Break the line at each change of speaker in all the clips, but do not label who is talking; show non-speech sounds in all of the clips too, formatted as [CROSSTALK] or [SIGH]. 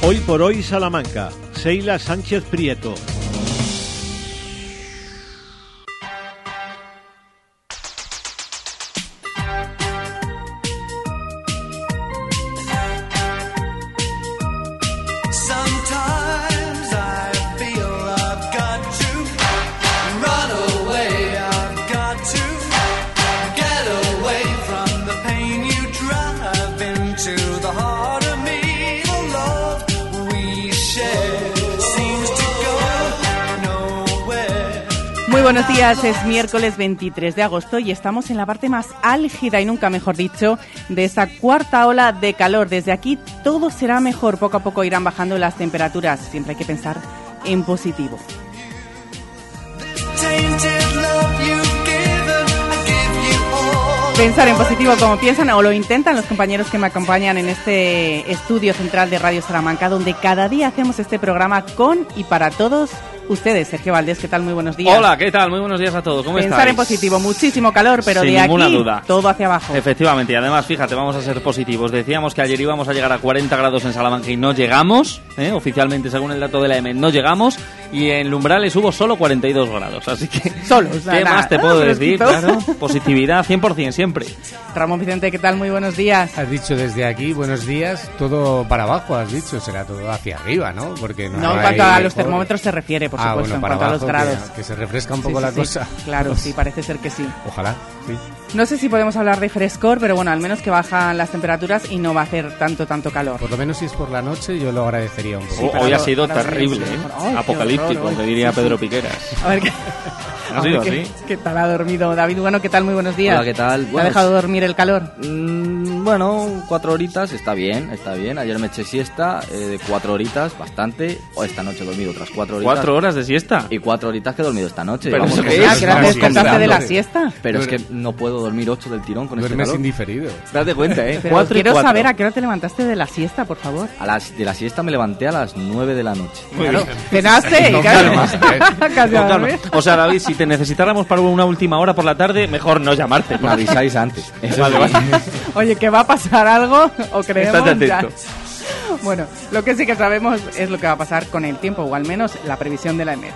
Hoy por hoy Salamanca. Seila Sánchez Prieto.
Días, es miércoles 23 de agosto y estamos en la parte más álgida y nunca mejor dicho de esta cuarta ola de calor. Desde aquí todo será mejor, poco a poco irán bajando las temperaturas, siempre hay que pensar en positivo. Pensar en positivo como piensan o lo intentan los compañeros que me acompañan en este estudio central de Radio Salamanca, donde cada día hacemos este programa con y para todos ustedes. Sergio Valdés, ¿qué tal? Muy buenos días.
Hola, ¿qué tal? Muy buenos días a todos. ¿Cómo
Pensar
estáis?
en positivo, muchísimo calor, pero
Sin
de
ninguna
aquí
duda.
todo hacia abajo.
Efectivamente, y además, fíjate, vamos a ser positivos. Decíamos que ayer íbamos a llegar a 40 grados en Salamanca y no llegamos. ¿eh? Oficialmente, según el dato de la EMED, no llegamos. Y en Lumbrales hubo solo 42 grados. Así que,
Solo, o sea,
¿qué
nada,
más te puedo decir? Claro, positividad 100% siempre.
Ramón Vicente, ¿qué tal? Muy buenos días.
Has dicho desde aquí, buenos días, todo para abajo, has dicho, será todo hacia arriba, ¿no? Porque no,
No, en cuanto a los termómetros se refiere, por
Ah,
supuesto,
bueno,
en
para
a los grados.
Que, que se refresca un poco
sí,
la
sí.
cosa.
Claro, sí, parece ser que sí.
Ojalá, sí.
No sé si podemos hablar de frescor, pero bueno, al menos que bajan las temperaturas y no va a hacer tanto, tanto calor.
Por lo menos si es por la noche, yo lo agradecería un poco.
Hoy ha sido terrible. ¿eh?
Ay,
Apocalíptico,
horror, hoy.
diría
Sí, sí.
Pedro Piqueras.
A ver qué, [LAUGHS]
Ha sido
qué,
así.
qué tal ha dormido David. Bueno, ¿qué tal? Muy buenos días.
Hola, ¿qué tal?
¿Te ha dejado dormir el calor?
Mm, bueno, cuatro horitas, está bien, está bien. Ayer me eché siesta eh, de cuatro horitas, bastante. O esta noche he dormido otras cuatro horitas.
¿Cuatro horas de siesta?
Y cuatro horitas que he dormido esta noche.
Pero
Vamos,
qué es?
De la siesta.
Pero es que no puedo dormir ocho del tirón con este
Duermes
calor.
indiferido.
Date cuenta, ¿eh? [LAUGHS]
Pero
Cuatro y
quiero
cuatro.
saber a qué hora te levantaste de la siesta, por favor.
A las, de la siesta me levanté a las nueve de la noche.
Muy bien.
Cenaste [LAUGHS] y [LAUGHS] casi-
calma,
casi
Con
a.
O sea, David, si te necesitáramos para una última hora por la tarde, mejor no llamarte.
Me avisáis antes. [LAUGHS] Eso
Vale,
sí.
vale.
Oye, que va a pasar algo o creemos ya? Bueno, lo que sí que sabemos es lo que va a pasar con el tiempo, o al menos la previsión de la EMED.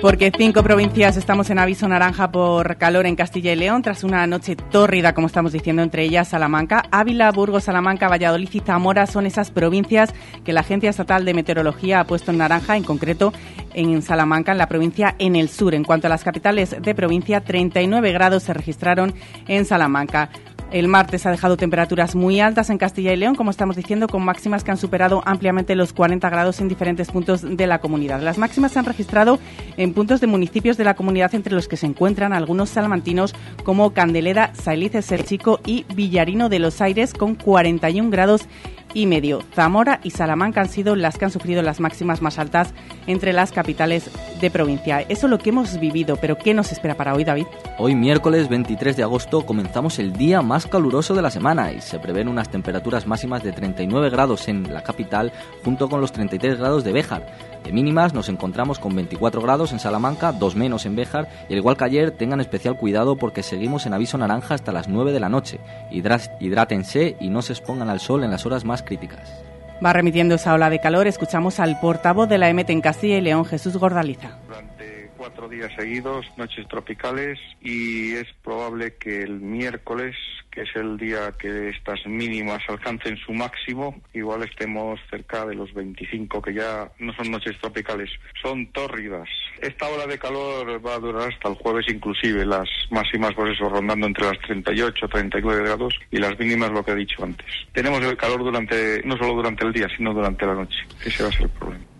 Porque cinco provincias estamos en aviso naranja por calor en Castilla y León tras una noche tórrida, como estamos diciendo, entre ellas Salamanca. Ávila, Burgos, Salamanca, Valladolid y Zamora son esas provincias que la Agencia Estatal de Meteorología ha puesto en naranja, en concreto en Salamanca, en la provincia en el sur. En cuanto a las capitales de provincia, 39 grados se registraron en Salamanca. El martes ha dejado temperaturas muy altas en Castilla y León, como estamos diciendo, con máximas que han superado ampliamente los 40 grados en diferentes puntos de la comunidad. Las máximas se han registrado en puntos de municipios de la comunidad, entre los que se encuentran algunos salmantinos como Candelera, Sailices, Serchico y Villarino de los Aires, con 41 grados y medio. Zamora y Salamanca han sido las que han sufrido las máximas más altas entre las capitales de provincia. Eso es lo que hemos vivido, pero ¿qué nos espera para hoy, David?
Hoy miércoles 23 de agosto comenzamos el día más caluroso de la semana y se prevén unas temperaturas máximas de 39 grados en la capital junto con los 33 grados de Béjar. De mínimas nos encontramos con 24 grados en Salamanca, dos menos en Béjar y al igual que ayer tengan especial cuidado porque seguimos en aviso naranja hasta las 9 de la noche. Hidrátense y no se expongan al sol en las horas más críticas.
Va remitiendo esa ola de calor. Escuchamos al portavoz de la EMET en Castilla y León, Jesús Gordaliza.
Cuatro días seguidos, noches tropicales, y es probable que el miércoles, que es el día que estas mínimas alcancen su máximo, igual estemos cerca de los 25, que ya no son noches tropicales, son tórridas. Esta ola de calor va a durar hasta el jueves inclusive, las máximas por eso rondando entre las 38, 39 grados y las mínimas lo que he dicho antes. Tenemos el calor durante, no solo durante el día, sino durante la noche. Ese va a ser el problema.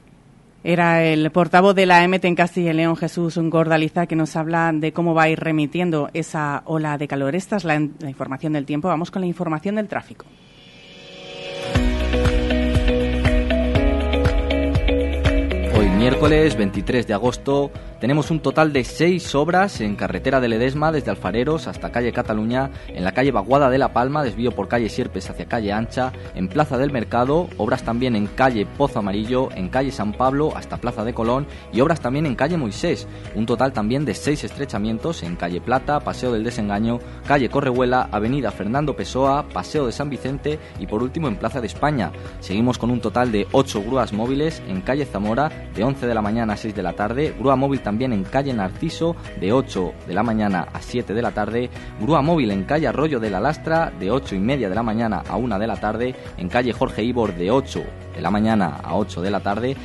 Era el portavoz de la EMET en Castilla y León, Jesús Gordaliza, que nos habla de cómo va a ir remitiendo esa ola de calor. Esta es la, la información del tiempo. Vamos con la información del tráfico.
Hoy Miércoles 23 de agosto tenemos un total de seis obras en carretera de Ledesma desde Alfareros hasta calle Cataluña, en la calle Baguada de La Palma, desvío por calle Sierpes hacia calle Ancha, en Plaza del Mercado, obras también en calle Pozo Amarillo, en calle San Pablo hasta Plaza de Colón y obras también en calle Moisés. Un total también de seis estrechamientos en calle Plata, Paseo del Desengaño, calle Correhuela, avenida Fernando Pessoa, Paseo de San Vicente y por último en Plaza de España. Seguimos con un total de ocho grúas móviles en calle Zamora de 11 de la mañana a 6 de la tarde, grúa móvil en calle Narciso de 8 de la mañana a 7 de la tarde, grúa móvil en calle Arroyo de la Lastra de 8 y media de la mañana a 1 de la tarde, en calle Jorge Ibor de 8 de la mañana a 8 de la tarde,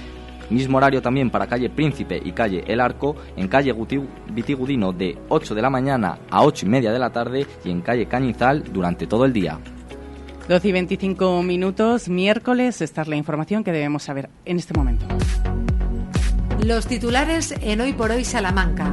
Mismo horario también para calle Príncipe y calle El Arco, en calle Vitigudino de 8 de la mañana a 8 y media de la tarde y en calle Cañizal durante todo el día.
12 y 25 minutos, miércoles. Esta es la información que debemos saber en este momento.
Los titulares en Hoy por Hoy Salamanca.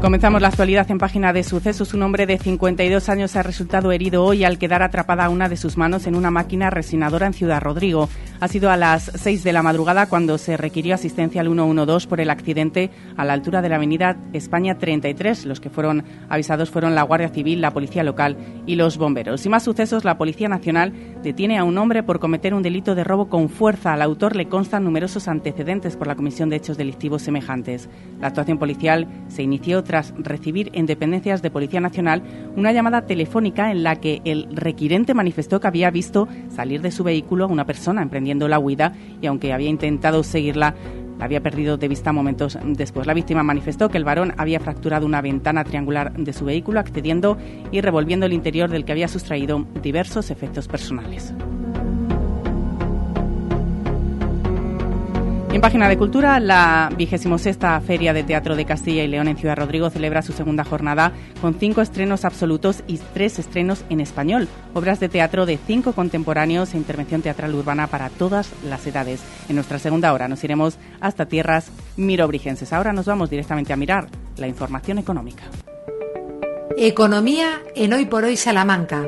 Comenzamos la actualidad en página de sucesos. Un hombre de 52 años ha resultado herido hoy al quedar atrapada una de sus manos en una máquina resinadora en Ciudad Rodrigo. Ha sido a las 6 de la madrugada cuando se requirió asistencia al 112 por el accidente a la altura de la avenida España 33. Los que fueron avisados fueron la Guardia Civil, la Policía Local y los bomberos. Y más sucesos, la Policía Nacional detiene a un hombre por cometer un delito de robo con fuerza. Al autor le constan numerosos antecedentes por la comisión de hechos delictivos semejantes. La actuación policial se inició tras recibir en dependencias de Policía Nacional una llamada telefónica en la que el requirente manifestó que había visto salir de su vehículo a una persona emprendiendo la huida y aunque había intentado seguirla, la había perdido de vista momentos después. La víctima manifestó que el varón había fracturado una ventana triangular de su vehículo, accediendo y revolviendo el interior del que había sustraído diversos efectos personales. En página de cultura, la vigésimo sexta Feria de Teatro de Castilla y León en Ciudad Rodrigo celebra su segunda jornada con cinco estrenos absolutos y tres estrenos en español. Obras de teatro de cinco contemporáneos e intervención teatral urbana para todas las edades. En nuestra segunda hora nos iremos hasta tierras mirobrigenses. Ahora nos vamos directamente a mirar la información económica.
Economía en Hoy por Hoy Salamanca.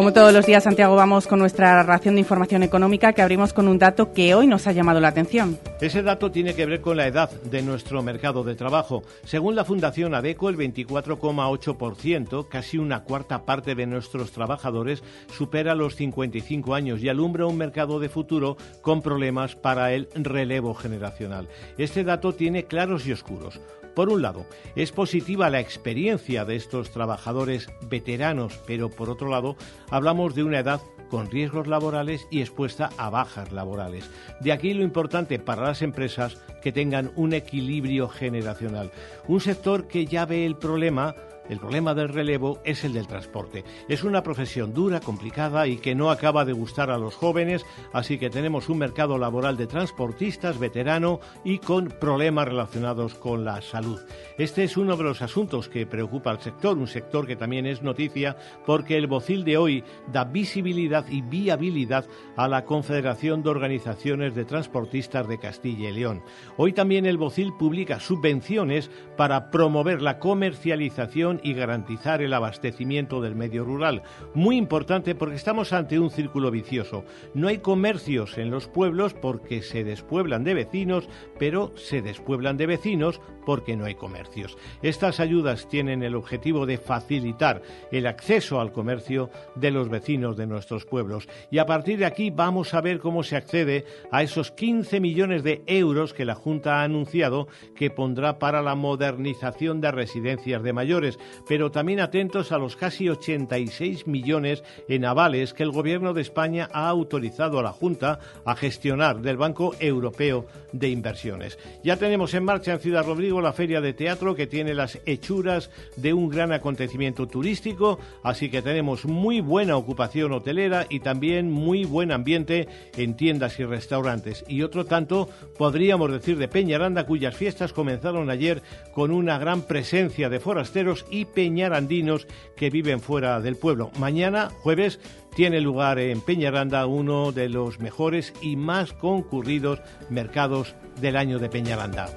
Como todos los días, Santiago, vamos con nuestra ración de información económica que abrimos con un dato que hoy nos ha llamado la atención.
Ese dato tiene que ver con la edad de nuestro mercado de trabajo. Según la Fundación ADECO, el 24,8%, casi una cuarta parte de nuestros trabajadores, supera los 55 años y alumbra un mercado de futuro con problemas para el relevo generacional. Este dato tiene claros y oscuros. Por un lado, es positiva la experiencia de estos trabajadores veteranos, pero por otro lado, hablamos de una edad con riesgos laborales y expuesta a bajas laborales. De aquí lo importante para las empresas que tengan un equilibrio generacional. Un sector que ya ve el problema el problema del relevo es el del transporte. Es una profesión dura, complicada y que no acaba de gustar a los jóvenes, así que tenemos un mercado laboral de transportistas veterano y con problemas relacionados con la salud. Este es uno de los asuntos que preocupa al sector, un sector que también es noticia porque el Bocil de hoy da visibilidad y viabilidad a la Confederación de Organizaciones de Transportistas de Castilla y León. Hoy también el Bocil publica subvenciones para promover la comercialización y garantizar el abastecimiento del medio rural. Muy importante porque estamos ante un círculo vicioso. No hay comercios en los pueblos porque se despueblan de vecinos, pero se despueblan de vecinos porque no hay comercios. Estas ayudas tienen el objetivo de facilitar el acceso al comercio de los vecinos de nuestros pueblos. Y a partir de aquí vamos a ver cómo se accede a esos 15 millones de euros que la Junta ha anunciado que pondrá para la modernización de residencias de mayores, pero también atentos a los casi 86 millones en avales que el Gobierno de España ha autorizado a la Junta a gestionar del Banco Europeo de Inversiones. Ya tenemos en marcha en Ciudad La Feria de Teatro que tiene las hechuras de un gran acontecimiento turístico, así que tenemos muy buena ocupación hotelera y también muy buen ambiente en tiendas y restaurantes. Y otro tanto podríamos decir de Peñaranda, cuyas fiestas comenzaron ayer con una gran presencia de forasteros y peñarandinos que viven fuera del pueblo. Mañana, jueves, tiene lugar en Peñaranda uno de los mejores y más concurridos mercados del año de Peñaranda.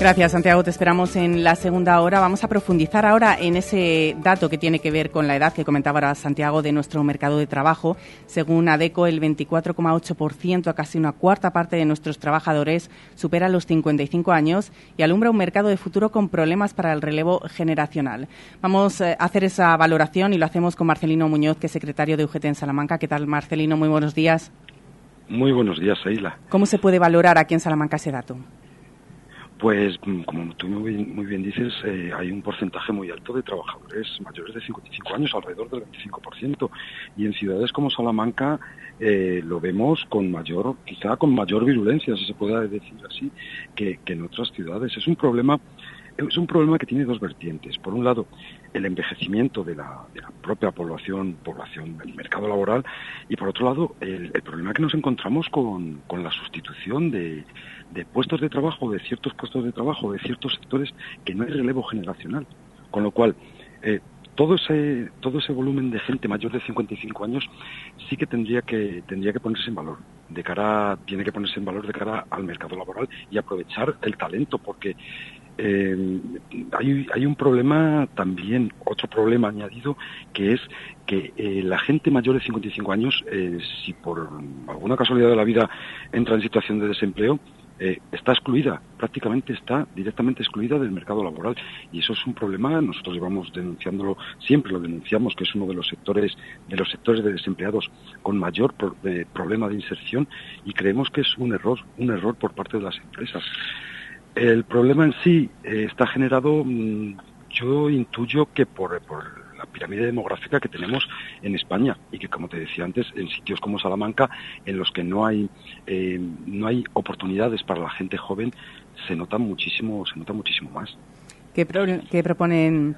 Gracias, Santiago. Te esperamos en la segunda hora. Vamos a profundizar ahora en ese dato que tiene que ver con la edad que comentaba ahora Santiago de nuestro mercado de trabajo. Según ADECO, el 24,8%, casi una cuarta parte de nuestros trabajadores, supera los 55 años y alumbra un mercado de futuro con problemas para el relevo generacional. Vamos eh, a hacer esa valoración y lo hacemos con Marcelino Muñoz, que es secretario de UGT en Salamanca. ¿Qué tal, Marcelino? Muy buenos días.
Muy buenos días, Aila.
¿Cómo se puede valorar aquí en Salamanca ese dato?
Pues, mm, como tú muy bien, dices, eh, hay un porcentaje muy alto de trabajadores mayores de 55 años, alrededor del 25%, y en ciudades como Salamanca eh, lo vemos con mayor, quizá con mayor virulencia, si se puede decir así, que, que en otras ciudades. Es un problema es un problema que tiene dos vertientes. Por un lado, el envejecimiento de la, de la propia población, población del mercado laboral, y por otro lado, el, el problema que nos encontramos con, con la sustitución de, de puestos de trabajo, de ciertos puestos de trabajo, de ciertos sectores que no hay relevo generacional. Con lo cual, eh, todo ese todo ese volumen de gente mayor de 55 años sí que tendría que tendría que ponerse en valor de cara tiene que ponerse en valor de cara al mercado laboral y aprovechar el talento porque eh, hay, hay un problema también, otro problema añadido, que es que eh, la gente mayor de 55 años, eh, si por alguna casualidad de la vida entra en situación de desempleo, eh, está excluida, prácticamente está directamente excluida del mercado laboral. Y eso es un problema, nosotros llevamos denunciándolo, siempre lo denunciamos, que es uno de los sectores, de los sectores de desempleados con mayor pro- eh, problema de inserción y creemos que es un error, un error por parte de las empresas. El problema en sí eh, está generado, mm, yo intuyo que por, por pirámide demográfica que tenemos en España y que, como te decía antes, en sitios como Salamanca, en los que no hay eh, no hay oportunidades para la gente joven, se nota muchísimo, se nota muchísimo más.
¿Qué, pro- qué proponen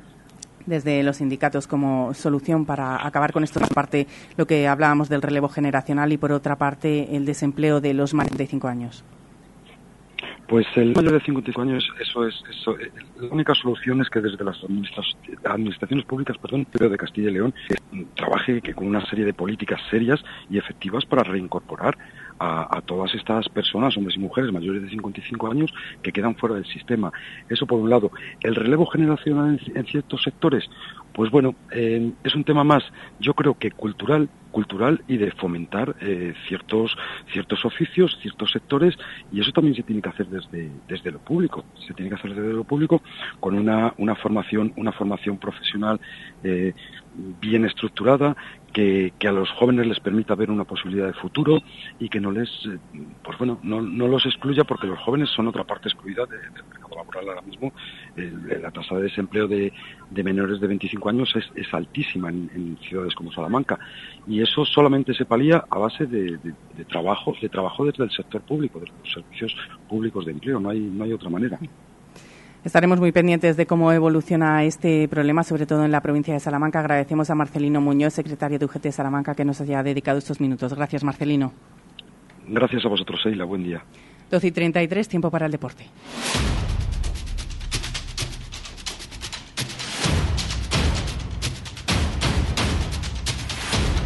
desde los sindicatos como solución para acabar con esto? Por parte, lo que hablábamos del relevo generacional y por otra parte, el desempleo de los más de 55 años.
Pues el mayor de 55 años, eso es, eso, eh, la única solución es que desde las administraciones públicas, perdón, de Castilla y León, eh, trabaje que con una serie de políticas serias y efectivas para reincorporar a, todas estas personas, hombres y mujeres mayores de 55 años, que quedan fuera del sistema. Eso por un lado. El relevo generacional en, en ciertos sectores, pues bueno, eh, es un tema más, yo creo que cultural, cultural y de fomentar eh, ciertos ciertos oficios, ciertos sectores y eso también se tiene que hacer desde desde lo público, se tiene que hacer desde lo público con una una formación una formación profesional eh, bien estructurada que, a los jóvenes les permita ver una posibilidad de futuro y que no les eh, pues bueno no, no los excluya porque los jóvenes son otra parte excluida de- del mercado laboral ahora mismo. El- la tasa de desempleo de, de menores de 25 años es, es altísima en, ciudades como Salamanca. Y eso solamente se palía a base de- de trabajo de trabajo desde el sector público de los servicios públicos de empleo. No hay no hay otra manera
Estaremos muy pendientes de cómo evoluciona este problema, sobre todo en la provincia de Salamanca. Agradecemos a Marcelino Muñoz, secretario de UGT Salamanca, que nos haya dedicado estos minutos. Gracias, Marcelino.
gracias a vosotros Eila buen día
12 y 33, tiempo para el deporte.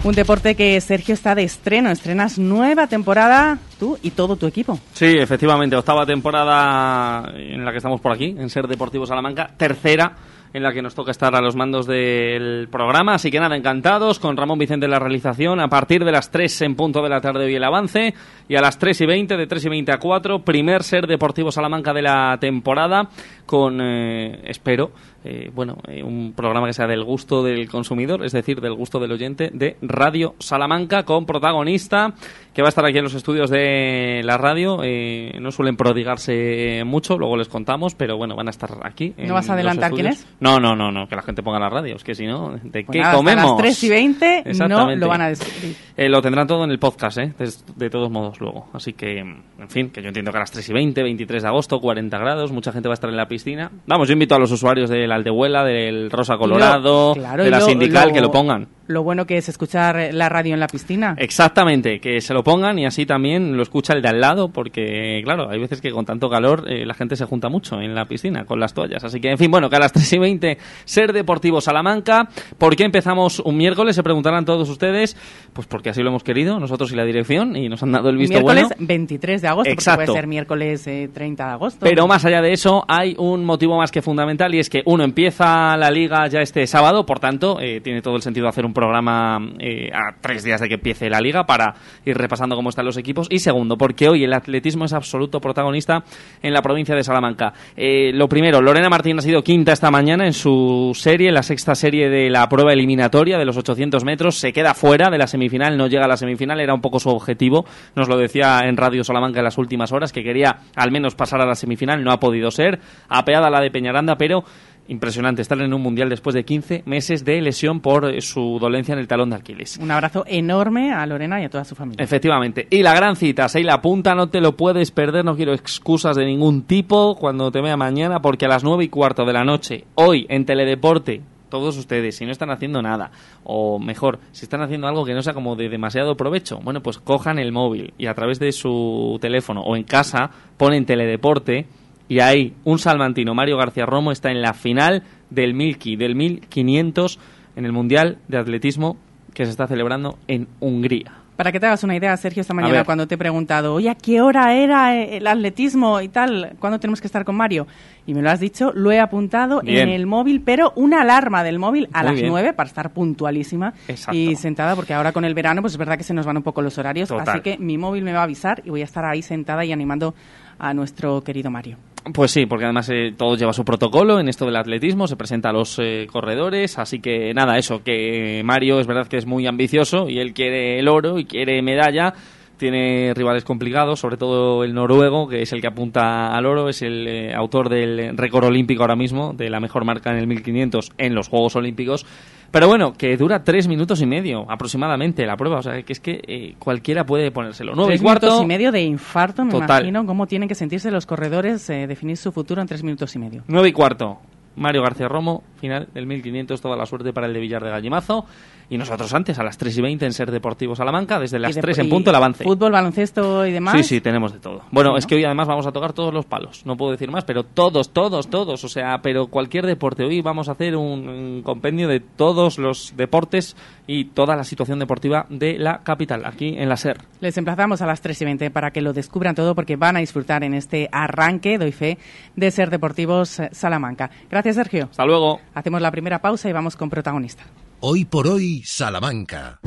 Un deporte que Sergio está de estreno. Estrenas nueva temporada, tú y todo tu equipo.
Sí, efectivamente, octava temporada en la que estamos por aquí, en Ser Deportivo Salamanca, tercera en la que nos toca estar a los mandos del programa, así que nada, encantados con Ramón Vicente en la realización, a partir de las 3 en punto de la tarde hoy el avance, y a las 3 y 20, de 3 y 20 a 4, primer Ser Deportivo Salamanca de la temporada, con, eh, espero, eh, bueno, eh, un programa que sea del gusto del consumidor, es decir, del gusto del oyente, de Radio Salamanca, con protagonista, que va a estar aquí en los estudios de la radio. eh, no suelen prodigarse mucho, luego les contamos, pero bueno, van a estar aquí.
¿No vas a adelantar quién es?
No, no, no, no, que la gente ponga la radio, es que si no, ¿de
Pues
qué
nada, hasta
comemos?
las 3 y 20 no lo van a descubrir.
Eh, lo tendrán todo en el podcast, ¿eh? De, de todos modos, luego. Así que, en fin, que yo entiendo que a las 3 y 20, 23 de agosto, 40 grados, mucha gente va a estar en la piscina. Vamos, yo invito a los usuarios del Aldehuela, del Rosa Colorado,
claro,
de la
lo-
Sindical,
lo-
que lo pongan.
Lo bueno que es escuchar la radio en la piscina.
Exactamente, que se lo pongan y así también lo escucha el de al lado, porque claro, hay veces que con tanto calor eh, la gente se junta mucho en la piscina con las toallas. Así que, en fin, bueno, que a las 3 y 20, Ser Deportivo Salamanca. ¿Por qué empezamos un miércoles? Se preguntarán todos ustedes. Pues porque así lo hemos querido, nosotros y la dirección, y nos han dado el visto
miércoles
bueno.
23 de agosto,
Exacto.
puede ser miércoles eh, 30 de agosto.
Pero más allá de eso, hay un motivo más que fundamental y es que uno empieza la liga ya este sábado, por tanto, eh, tiene todo el sentido hacer un programa eh, a tres días de que empiece la liga para ir repasando cómo están los equipos. Y segundo, porque hoy el atletismo es absoluto protagonista en la provincia de Salamanca. Eh, lo primero, Lorena Martín ha sido quinta esta mañana en su serie, la sexta serie de la prueba eliminatoria de los 800 metros. Se queda fuera de la semifinal, no llega a la semifinal, era un poco su objetivo. Nos lo decía en Radio Salamanca en las últimas horas, que quería al menos pasar a la semifinal, no ha podido ser. Apeada la de Peñaranda, pero impresionante estar en un mundial después de 15 meses de lesión por eh, su dolencia en el talón de Aquiles.
Un abrazo enorme a Lorena y a toda su familia.
Efectivamente. Y la gran cita, la punta, no te lo puedes perder, no quiero excusas de ningún tipo cuando te vea mañana, porque a las nueve y cuarto de la noche, hoy en Teledeporte, todos ustedes, si no están haciendo nada, o mejor, si están haciendo algo que no sea como de demasiado provecho, bueno, pues cojan el móvil y a través de su teléfono o en casa ponen Teledeporte y ahí un salmantino, Mario García Romo, está en la final del Milky, del 1500 en el Mundial de Atletismo que se está celebrando en Hungría.
Para que te hagas una idea, Sergio, esta mañana cuando te he preguntado, oye, ¿a qué hora era eh, el atletismo y tal? ¿Cuándo tenemos que estar con Mario? Y me lo has dicho, lo he apuntado
Bien.
en el móvil, pero una alarma del móvil a
Muy
las. 9 para estar puntualísima
Exacto.
y sentada, porque ahora con el verano, pues es verdad que se nos van un poco los horarios,
Total.
así que mi móvil me va a avisar y voy a estar ahí sentada y animando a nuestro querido Mario.
Pues sí, porque además eh, todo lleva su protocolo en esto del atletismo, se presenta a los eh, corredores, así que nada, eso, que Mario es verdad que es muy ambicioso y él quiere el oro y quiere medalla, tiene rivales complicados, sobre todo el noruego, que es el que apunta al oro, es el eh, autor del récord olímpico ahora mismo, de la mejor marca en el 1500 en los Juegos Olímpicos. Pero bueno, que dura tres minutos y medio aproximadamente la prueba, o sea que es que eh, cualquiera puede ponérselo. Nueve
tres
y cuarto.
minutos y medio de infarto, me
Total.
imagino cómo tienen que sentirse los corredores, eh, definir su futuro en tres minutos y medio.
9 y cuarto. Mario García Romo, final del 1500, toda la suerte para el de Villar de Gallimazo. Y nosotros antes, a las 3 y 20 en Ser Deportivo Salamanca, desde las
de-
3 en punto el avance.
Fútbol, baloncesto y demás.
Sí, sí, tenemos de todo. Bueno, es que hoy además vamos a tocar todos los palos. No puedo decir más, pero todos, todos, todos. O sea, pero cualquier deporte. Hoy vamos a hacer un, un compendio de todos los deportes y toda la situación deportiva de la capital, aquí en la SER.
Les emplazamos a las 3 y 20 para que lo descubran todo porque van a disfrutar en este arranque, doy fe, de Ser Deportivos Salamanca. Gracias, Sergio.
Hasta luego.
Hacemos la primera pausa y vamos con protagonista.
Hoy por hoy, Salamanca.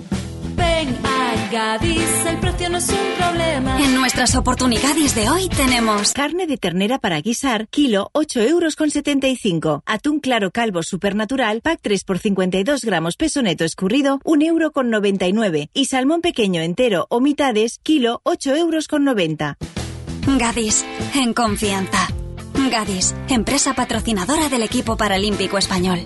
Ven a Gadis, el precio no es un problema.
En nuestras oportunidades de hoy tenemos
Carne de ternera para guisar, kilo 8 euros con 75. Atún claro calvo supernatural, pack 3 por 52 gramos peso neto escurrido, 1 euro con 99. Y salmón pequeño entero o mitades, kilo 8 euros con 90.
Gadis, en confianza. Gadis, empresa patrocinadora del equipo paralímpico español.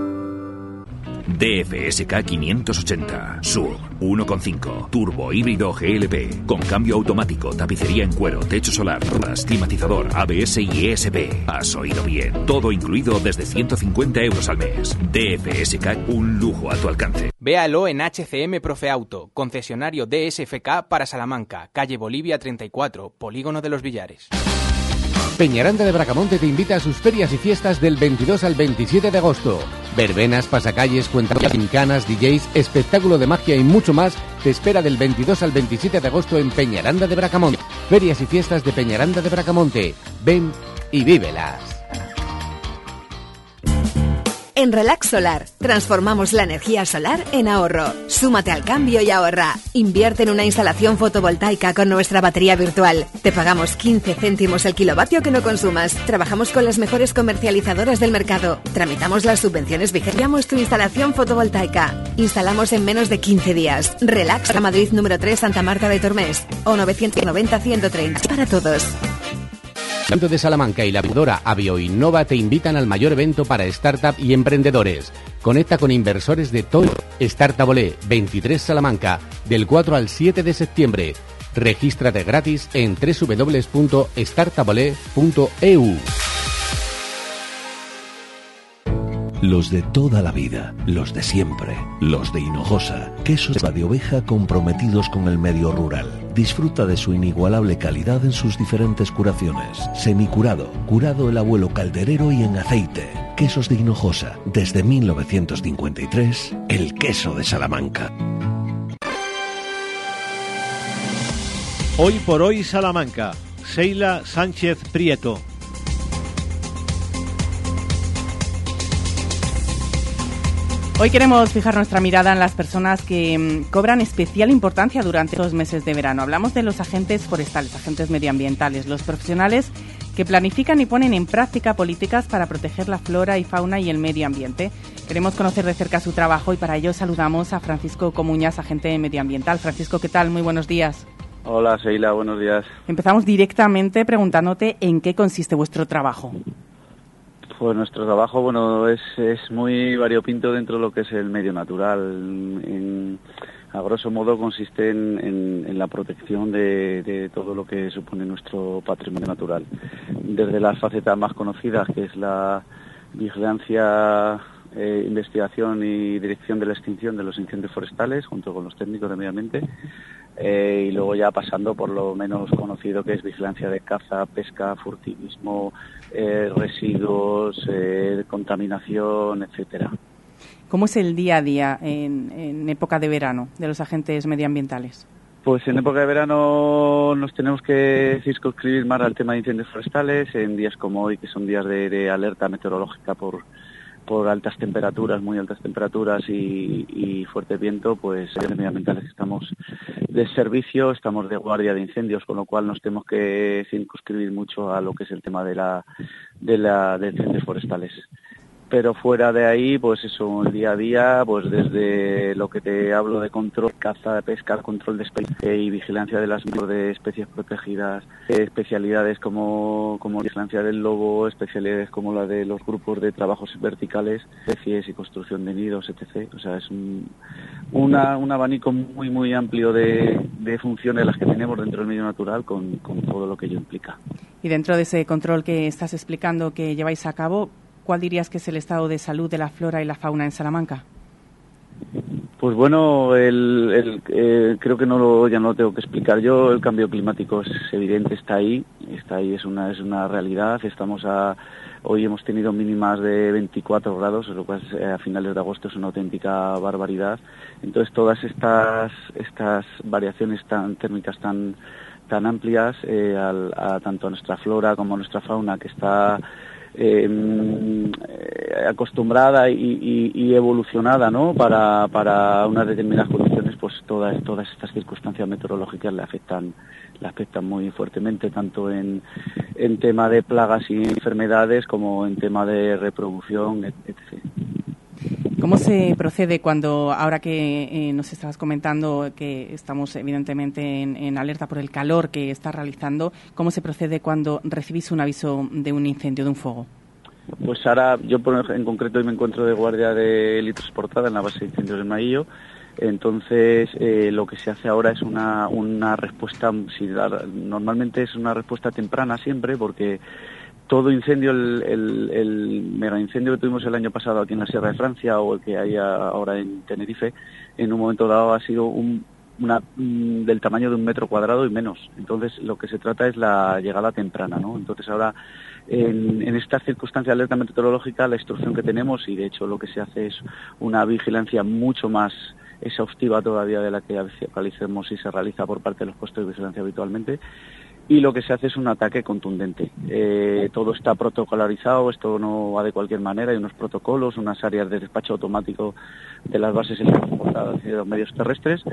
DFSK 580 Sur 1.5 Turbo híbrido GLP con cambio automático, tapicería en cuero, techo solar, ruedas, climatizador, ABS y ESP. Has oído bien. Todo incluido desde 150 euros al mes. DFSK un lujo a tu alcance.
Véalo en HCM Profe Auto, concesionario DSFK para Salamanca, calle Bolivia 34, Polígono de los Villares.
Peñaranda de Bracamonte te invita a sus ferias y fiestas del 22 al 27 de agosto. Verbenas, pasacalles, cuentas, gincanas, DJs, espectáculo de magia y mucho más te espera del 22 al 27 de agosto en Peñaranda de Bracamonte. Ferias y fiestas de Peñaranda de Bracamonte. Ven y vívelas.
En Relax Solar, transformamos la energía solar en ahorro. Súmate al cambio y ahorra. Invierte en una instalación fotovoltaica con nuestra batería virtual. Te pagamos 15 céntimos el kilovatio que no consumas. Trabajamos con las mejores comercializadoras del mercado. Tramitamos las subvenciones vigilamos tu instalación fotovoltaica. Instalamos en menos de 15 días. Relax a Madrid número 3 Santa Marta de Tormes o 990 130 para todos.
De Salamanca y la vendedora Avioinnova te invitan al mayor evento para startup y emprendedores. Conecta con inversores de todo Startup Olé 23 Salamanca del 4 al 7 de septiembre. Regístrate gratis en www.startupolé.eu.
Los de toda la vida, los de siempre, los de Hinojosa, quesos de oveja comprometidos con el medio rural. Disfruta de su inigualable calidad en sus diferentes curaciones. Semicurado, curado el abuelo calderero y en aceite. Quesos de Hinojosa, desde 1953, el queso de Salamanca.
Hoy por hoy Salamanca. Seila Sánchez Prieto.
Hoy queremos fijar nuestra mirada en las personas que mm, cobran especial importancia durante los meses de verano. Hablamos de los agentes forestales, agentes medioambientales, los profesionales que planifican y ponen en práctica políticas para proteger la flora y fauna y el medio ambiente. Queremos conocer de cerca su trabajo y para ello saludamos a Francisco Comuñas, agente medioambiental. Francisco, ¿qué tal? Muy buenos días.
Hola, Seila, buenos días.
Empezamos directamente preguntándote en qué consiste vuestro trabajo.
Pues nuestro trabajo, bueno, es, es muy variopinto dentro de lo que es el medio natural. A grosso modo consiste en, en- en la protección de, de todo lo que supone nuestro patrimonio natural. Desde las facetas más conocidas, que es la vigilancia, eh, investigación y dirección de la extinción de los incendios forestales, junto con los técnicos de medio ambiente, eh, y luego ya pasando por lo menos conocido que es vigilancia de caza, pesca, furtivismo, eh, residuos, eh, contaminación, etcétera.
¿Cómo es el día a día en, en época de verano de los agentes medioambientales?
Pues en época de verano nos tenemos que circunscribir más al tema de incendios forestales, en días como hoy, que son días de, de alerta meteorológica por, por altas temperaturas, muy altas temperaturas y, y fuerte viento, pues en medioambientales estamos de servicio, estamos de guardia de incendios, con lo cual nos tenemos que circunscribir mucho a lo que es el tema de la de la de incendios forestales. Pero fuera de ahí, pues eso, el día a día, pues desde lo que te hablo de control, caza, de pesca, control de especies y vigilancia de las de especies protegidas, eh, especialidades como, como vigilancia del lobo, especialidades como la de los grupos de trabajos verticales, especies y construcción de nidos, etc. O sea, es un, una- un abanico muy, muy amplio de, de funciones las que tenemos dentro del medio natural con, con todo lo que ello implica.
Y dentro de ese control que estás explicando que lleváis a cabo, ¿cuál dirías que es el estado de salud de la flora y la fauna en Salamanca?
Pues bueno, el, el- eh, creo que no ya no lo tengo que explicar yo. El cambio climático es evidente, está ahí, está ahí, es una, es una realidad. Estamos a, hoy hemos tenido mínimas de 24 grados, lo cual eh, a finales de agosto es una auténtica barbaridad. Entonces todas estas, estas variaciones tan térmicas tan, tan amplias, eh, al- a, tanto a nuestra flora como a nuestra fauna, que está eh, acostumbrada y, y- evolucionada ¿no? para, para unas determinadas condiciones, pues todas, todas estas circunstancias meteorológicas le afectan, le afectan muy fuertemente, tanto en, en tema de plagas y enfermedades como en tema de reproducción, et- etc.
¿Cómo se procede cuando, ahora que eh, nos estabas comentando que estamos evidentemente en, alerta por el calor que está realizando, cómo se procede cuando recibís un aviso de un incendio, de un fuego?
Pues ahora, yo en concreto me encuentro de guardia de litros portada en la base de incendios de Maillo. Entonces, eh, lo que se hace ahora es una, respuesta, normalmente es una respuesta temprana siempre, porque todo incendio, el, el, mega incendio que tuvimos el año pasado aquí en la Sierra de Francia o el que hay ahora en Tenerife, en un momento dado ha sido mm, del tamaño de un metro cuadrado y menos. Entonces, lo que se trata es la llegada temprana. Entonces, ahora, en, en estas circunstancias de alerta meteorológica, la instrucción que tenemos, y de hecho lo que se hace es una vigilancia mucho más exhaustiva todavía de la que realicemos y se realiza por parte de los puestos de vigilancia habitualmente, y lo que se hace es un ataque contundente. Eh, todo está protocolarizado, esto no va de cualquier manera, hay unos protocolos, unas áreas de despacho automático de las bases de los medios terrestres,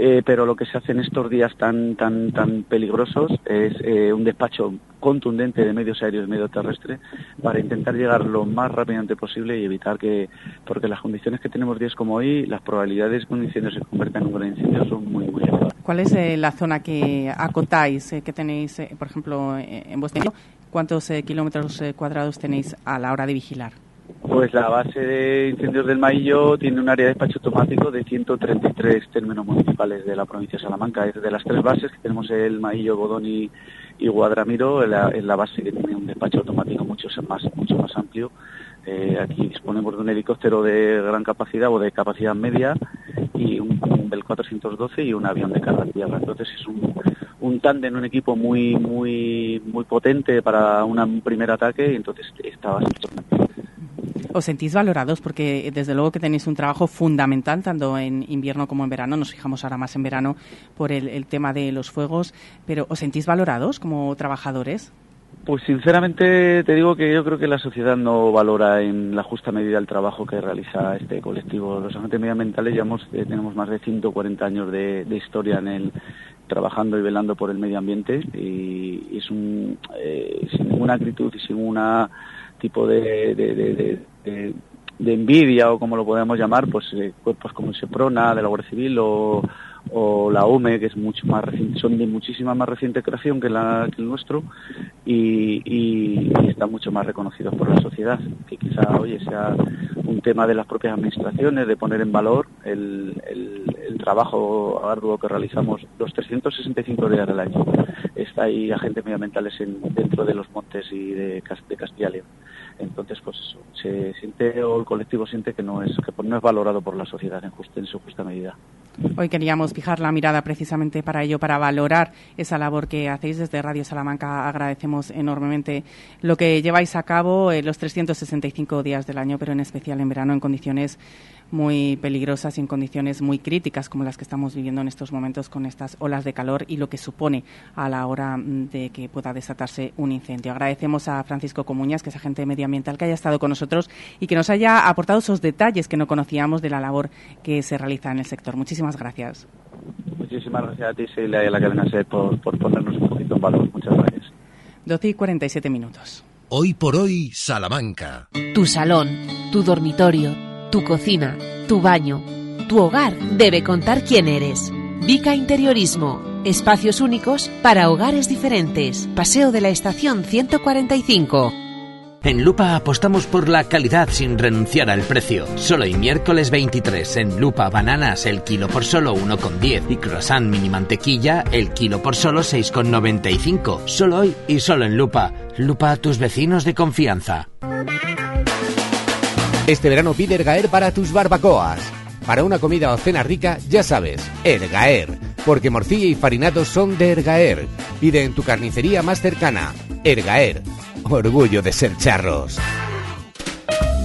eh, pero lo que se hace en estos días tan tan tan peligrosos es eh, un despacho contundente de medios aéreos y medios terrestres para intentar llegar lo más rápidamente posible y evitar que, porque las condiciones que tenemos días como hoy, las probabilidades de que un incendio se convierta en un gran incendio son muy, muy elevadas.
¿Cuál es eh, la zona que acotáis, eh, que tenéis, por ejemplo, en vuestro ¿Cuántos kilómetros cuadrados tenéis a la hora de vigilar?
Pues la base de incendios del Maillo tiene un área de despacho automático de 133 términos municipales de la provincia de Salamanca. Es de las tres bases que tenemos el Maillo, Godón y, Guadramiro, es la, base que tiene un despacho automático mucho más, mucho más amplio. Eh, aquí disponemos de un helicóptero de gran capacidad o de capacidad media y un, un Bell 412 y un avión de carga tierra. Entonces es un, un tándem, un equipo muy muy muy potente para un primer ataque y entonces esta base
¿Os sentís valorados? Porque desde luego que tenéis un trabajo fundamental, tanto en invierno como en verano. Nos fijamos ahora más en verano por el, tema de los fuegos. Pero ¿os sentís valorados como trabajadores?
Pues sinceramente te digo que yo creo que la sociedad no valora en la justa medida el trabajo que realiza este colectivo. Los agentes medioambientales eh, tenemos más de 140 años de, historia en el trabajando y velando por el medio ambiente y, es un eh, sin ninguna acritud y sin ningún tipo de- de- de- envidia o como lo podemos llamar, pues eh, cuerpos como el SEPRONA de la Guardia Civil o, o la UME, que es mucho más reciente, son de muchísima más reciente creación que, la, el nuestro y, y- están mucho más reconocidos por la sociedad, que quizá, oye, sea un tema de las propias administraciones, de poner en valor el, el- el trabajo arduo que realizamos los 365 días del año. Está ahí agentes medioambientales en- dentro de los montes y de Castilla y León. Entonces, pues eso, se siente o el colectivo siente que no es que no es valorado por la sociedad en, just- en su justa medida.
Hoy queríamos fijar la mirada precisamente para ello, para valorar esa labor que hacéis desde Radio Salamanca. Agradecemos enormemente lo que lleváis a cabo en los 365 días del año, pero en especial en verano, en condiciones muy peligrosas y en condiciones muy críticas como las que estamos viviendo en estos momentos con estas olas de calor y lo que supone a la hora mm, de que pueda desatarse un incendio. Agradecemos a Francisco Comuñas, que es agente medioambiental, que haya estado con nosotros y que nos haya aportado esos detalles que no conocíamos de la labor que se realiza en el sector. Muchísimas gracias.
Muchísimas gracias a ti, Sheila, y a la cadena SER por, por ponernos un poquito en valor. Muchas gracias.
12 y 47 minutos.
Hoy por hoy, Salamanca.
Tu salón, tu dormitorio, tu cocina, tu baño, tu hogar debe contar quién eres. Vica Interiorismo. Espacios únicos para hogares diferentes. Paseo de la Estación 145.
En Lupa apostamos por la calidad sin renunciar al precio. Solo hoy miércoles 23 en Lupa bananas el kilo por solo 1,10 y croissant mini mantequilla el kilo por solo 6,95. Solo hoy y solo en Lupa. Lupa a tus vecinos de confianza.
Este verano pide Ergaer para tus barbacoas. Para una comida o cena rica, ya sabes, Ergaer. Porque morcilla y farinatos son de Ergaer. Pide en tu carnicería más cercana. Ergaer. Orgullo de ser charros.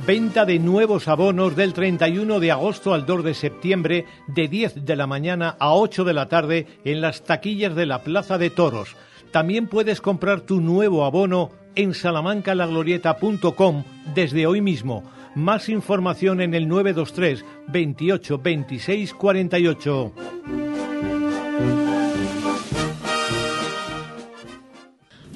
Venta de nuevos abonos del 31 de agosto al 2 de septiembre de 10 de la mañana a 8 de la tarde en las taquillas de la Plaza de Toros. También puedes comprar tu nuevo abono en salamancalaglorieta.com desde hoy mismo. Más información en el 923 28 26 48.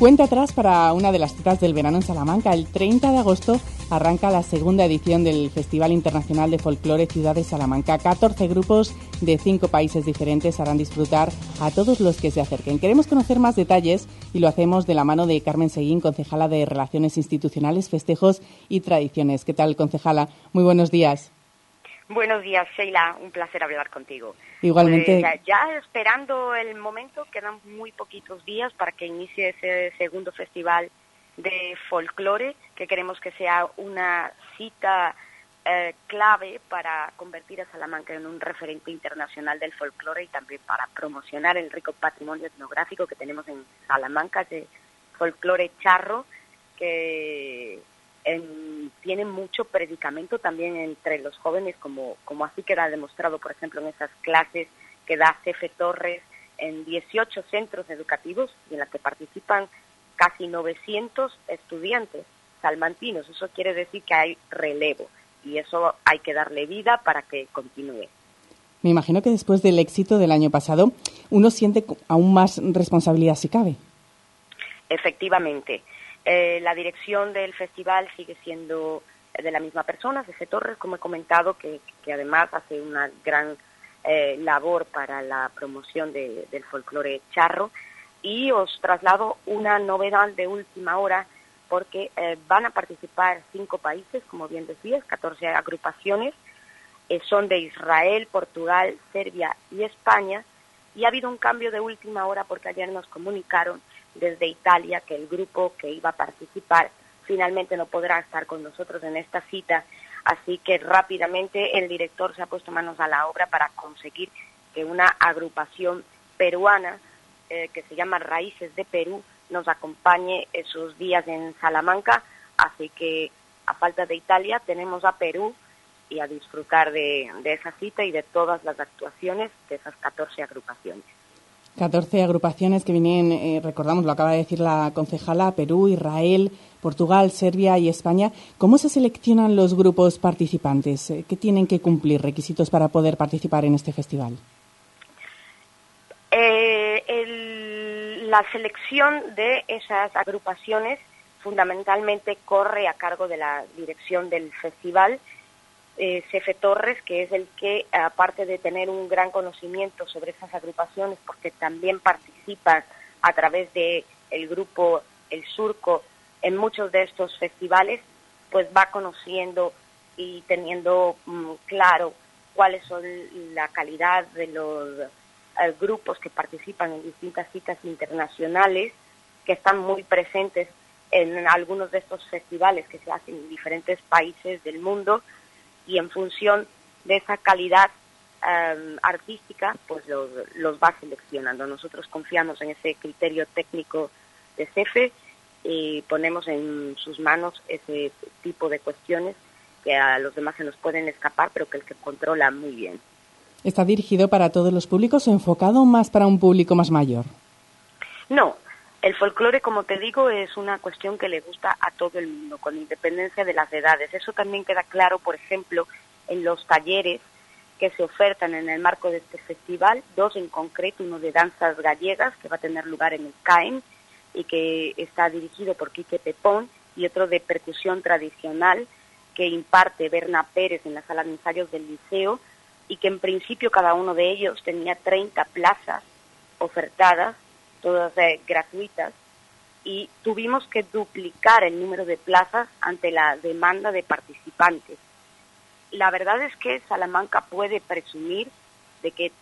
Cuenta atrás para una de las citas del verano en Salamanca. El 30 de agosto arranca la segunda edición del Festival Internacional de Folclore Ciudad de Salamanca. 14 grupos de cinco países diferentes harán disfrutar a todos los que se acerquen. Queremos conocer más detalles y lo hacemos de la mano de Carmen Seguín, concejala de Relaciones Institucionales, Festejos y Tradiciones. ¿Qué tal, concejala? Muy buenos días.
Buenos días, Sheila. Un placer hablar contigo.
Igualmente.
Pues, ya esperando el momento, quedan muy poquitos días para que inicie ese segundo festival de folclore, que queremos que sea una cita eh, clave para convertir a Salamanca en un referente internacional del folclore y también para promocionar el rico patrimonio etnográfico que tenemos en Salamanca de folclore charro, que tiene mucho predicamento también entre los jóvenes, como, como así queda demostrado, por ejemplo, en esas clases que da Cefe Torres en 18 centros educativos y en las que participan casi 900 estudiantes salmantinos. Eso quiere decir que hay relevo y eso hay que darle vida para que continúe.
Me imagino que después del éxito del año pasado uno siente aún más responsabilidad si cabe.
Efectivamente. Eh, la dirección del festival sigue siendo de la misma persona, César Torres, como he comentado, que, además hace una gran eh, labor para la promoción del folclore charro. Y os traslado una novedad de última hora, porque eh, van a participar cinco países, como bien decías, 14 agrupaciones, son de Israel, Portugal, Serbia y España. Y ha habido un cambio de última hora porque ayer nos comunicaron desde Italia que el grupo que iba a participar finalmente no podrá estar con nosotros en esta cita, así que rápidamente el director se ha puesto manos a la obra para conseguir que una agrupación peruana eh, que se llama Raíces de Perú nos acompañe esos días en Salamanca, así que a falta de Italia tenemos a Perú y a disfrutar de, esa cita y de todas las actuaciones de esas 14 agrupaciones.
14 agrupaciones que vienen, eh, recordamos, lo acaba de decir la concejala, Perú, Israel, Portugal, Serbia y España. ¿Cómo se seleccionan los grupos participantes? Eh, ¿Qué tienen que cumplir requisitos para poder participar en este festival?
Eh, la selección de esas agrupaciones fundamentalmente corre a cargo de la dirección del festival eh, Torres, que es el que, aparte de tener un gran conocimiento sobre esas agrupaciones, porque también participa a través de el grupo El Surco en muchos de estos festivales, pues va conociendo y teniendo mm, claro cuáles son la calidad de los eh, grupos que participan en distintas citas internacionales, que están muy presentes en algunos de estos festivales que se hacen en diferentes países del mundo y en función de esa calidad em, artística, pues los, los, va seleccionando. Nosotros confiamos en ese criterio técnico de CEFE y ponemos en sus manos ese tipo de cuestiones que a los demás se nos pueden escapar, pero que el que controla muy bien.
¿Está dirigido para todos los públicos o enfocado más para un público más mayor?
No, el folclore, como te digo, es una cuestión que le gusta a todo el mundo, con independencia de las edades. Eso también queda claro, por ejemplo, en los talleres que se ofertan en el marco de este festival, dos en concreto, uno de danzas gallegas, que va a tener lugar en el CAEM y que está dirigido por Quique Pepón, y otro de percusión tradicional que imparte Berna Pérez en la sala de ensayos del liceo, y que en principio cada uno de ellos tenía 30 plazas ofertadas todas eh, gratuitas, y tuvimos que duplicar el número de plazas ante la demanda de participantes. La verdad es que Salamanca puede presumir de que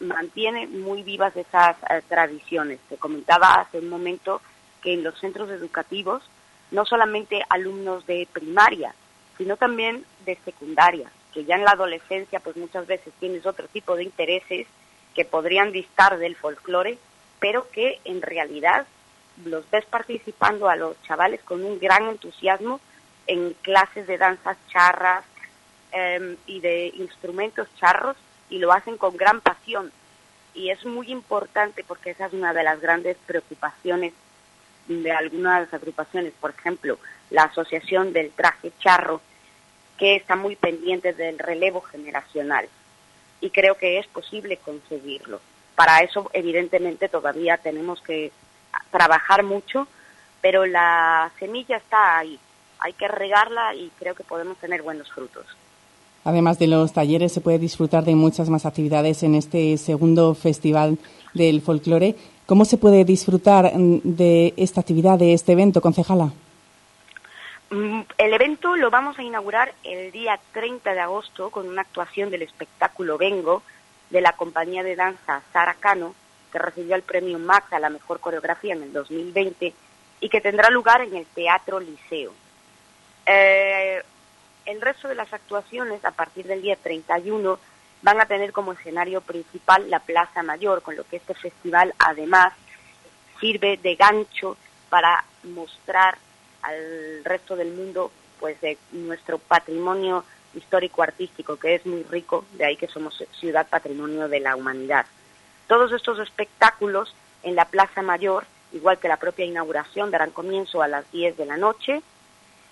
mantiene muy vivas esas eh, tradiciones. Te comentaba hace un momento que en los centros educativos, no solamente alumnos de primaria, sino también de secundaria, que ya en la adolescencia pues muchas veces tienes otro tipo de intereses que podrían distar del folclore, pero que en realidad los ves participando a los chavales con un gran entusiasmo en clases de danzas charras em, y de instrumentos charros y lo hacen con gran pasión. Y es muy importante porque esa es una de las grandes preocupaciones de algunas agrupaciones, por ejemplo, la Asociación del Traje Charro, que está muy pendiente del relevo generacional. Y creo que es posible conseguirlo. Para eso, evidentemente, todavía tenemos que trabajar mucho, pero la semilla está ahí. Hay que regarla y creo que podemos tener buenos frutos.
Además de los talleres, se puede disfrutar de muchas más actividades en este segundo Festival del Folclore. ¿Cómo se puede disfrutar mm, de esta actividad, de este evento, concejala?
Mm, el evento lo vamos a inaugurar el día 30 de agosto con una actuación del espectáculo Vengo de la compañía de danza Sara Cano, que recibió el premio Max a la mejor coreografía en el 2020 y que tendrá lugar en el Teatro Liceo. Eh, el resto de las actuaciones, a partir del día 31, van a tener como escenario principal la Plaza Mayor, con lo que este festival además sirve de gancho para mostrar al resto del mundo pues de nuestro patrimonio histórico artístico que es muy rico, de ahí que somos ciudad patrimonio de la humanidad. Todos estos espectáculos en la Plaza Mayor, igual que la propia inauguración, darán comienzo a las 10 de la noche.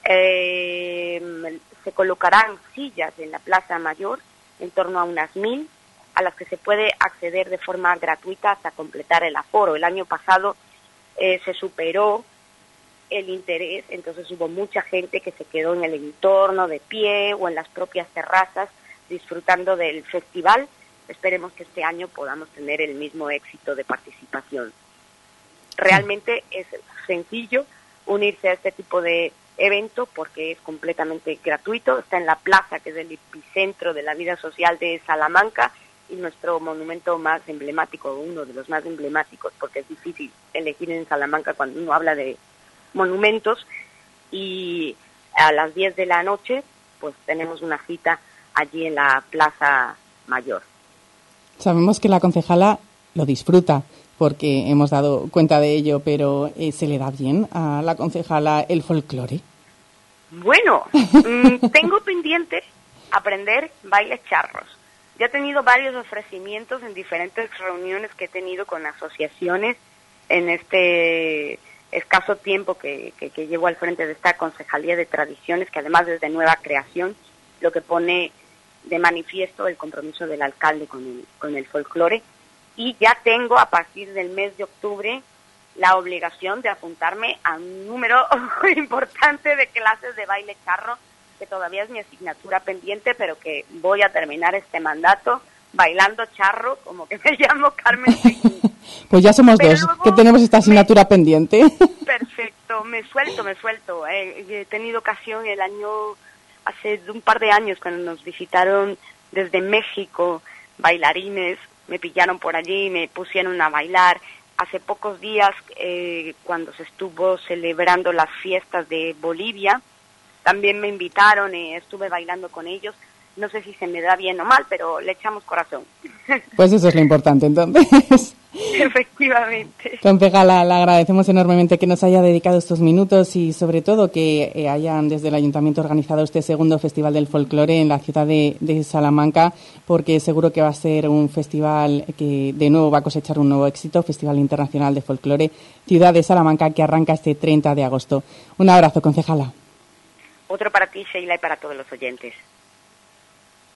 Eh, se colocarán sillas en la Plaza Mayor, en torno a unas mil, a las que se puede acceder de forma gratuita hasta completar el aforo. El año pasado eh, se superó el interés, entonces hubo mucha gente que se quedó en el entorno de pie o en las propias terrazas disfrutando del festival. Esperemos que este año podamos tener el mismo éxito de participación. Realmente es sencillo unirse a este tipo de evento porque es completamente gratuito, está en la plaza que es el epicentro de la vida social de Salamanca y nuestro monumento más emblemático, uno de los más emblemáticos, porque es difícil elegir en Salamanca cuando uno habla de monumentos y a las 10 de la noche pues tenemos una cita allí en la Plaza Mayor.
Sabemos que la concejala lo disfruta porque hemos dado cuenta de ello, pero eh, ¿se le da bien a la concejala el folclore?
Bueno, [LAUGHS] mm, tengo pendiente aprender bailes charros. Ya he tenido varios ofrecimientos en diferentes reuniones que he tenido con asociaciones en este escaso tiempo que, que, que llevo al frente de esta concejalía de tradiciones, que además es de nueva creación, lo que pone de manifiesto el compromiso del alcalde con el, con el folclore. Y ya tengo a partir del mes de octubre la obligación de apuntarme a un número [LAUGHS] importante de clases de baile charro, que todavía es mi asignatura pendiente, pero que voy a terminar este mandato bailando charro, como que me [LAUGHS] llamo Carmen. [LAUGHS]
pues ya somos dos, que tenemos esta asignatura pendiente. [LAUGHS]
Perfecto, me suelto, me suelto. he tenido ocasión el año hace un par de años cuando nos visitaron desde México bailarines, me pillaron por allí, me pusieron a bailar. Hace pocos días, eh, cuando se estuvo celebrando las fiestas de Bolivia, también me invitaron y estuve bailando con ellos. No sé si se me da bien o mal, pero le echamos corazón. [LAUGHS]
Pues eso es lo importante, entonces.
Efectivamente.
Concejala, le agradecemos enormemente que nos haya dedicado estos minutos y sobre todo que eh, hayan desde el Ayuntamiento organizado este segundo Festival del Folclore en la ciudad de, Salamanca, porque seguro que va a ser un festival que de nuevo va a cosechar un nuevo éxito, Festival Internacional de Folclore, Ciudad de Salamanca, que arranca este 30 de agosto. Un abrazo, concejala.
Otro para ti, Sheila, y para todos los oyentes.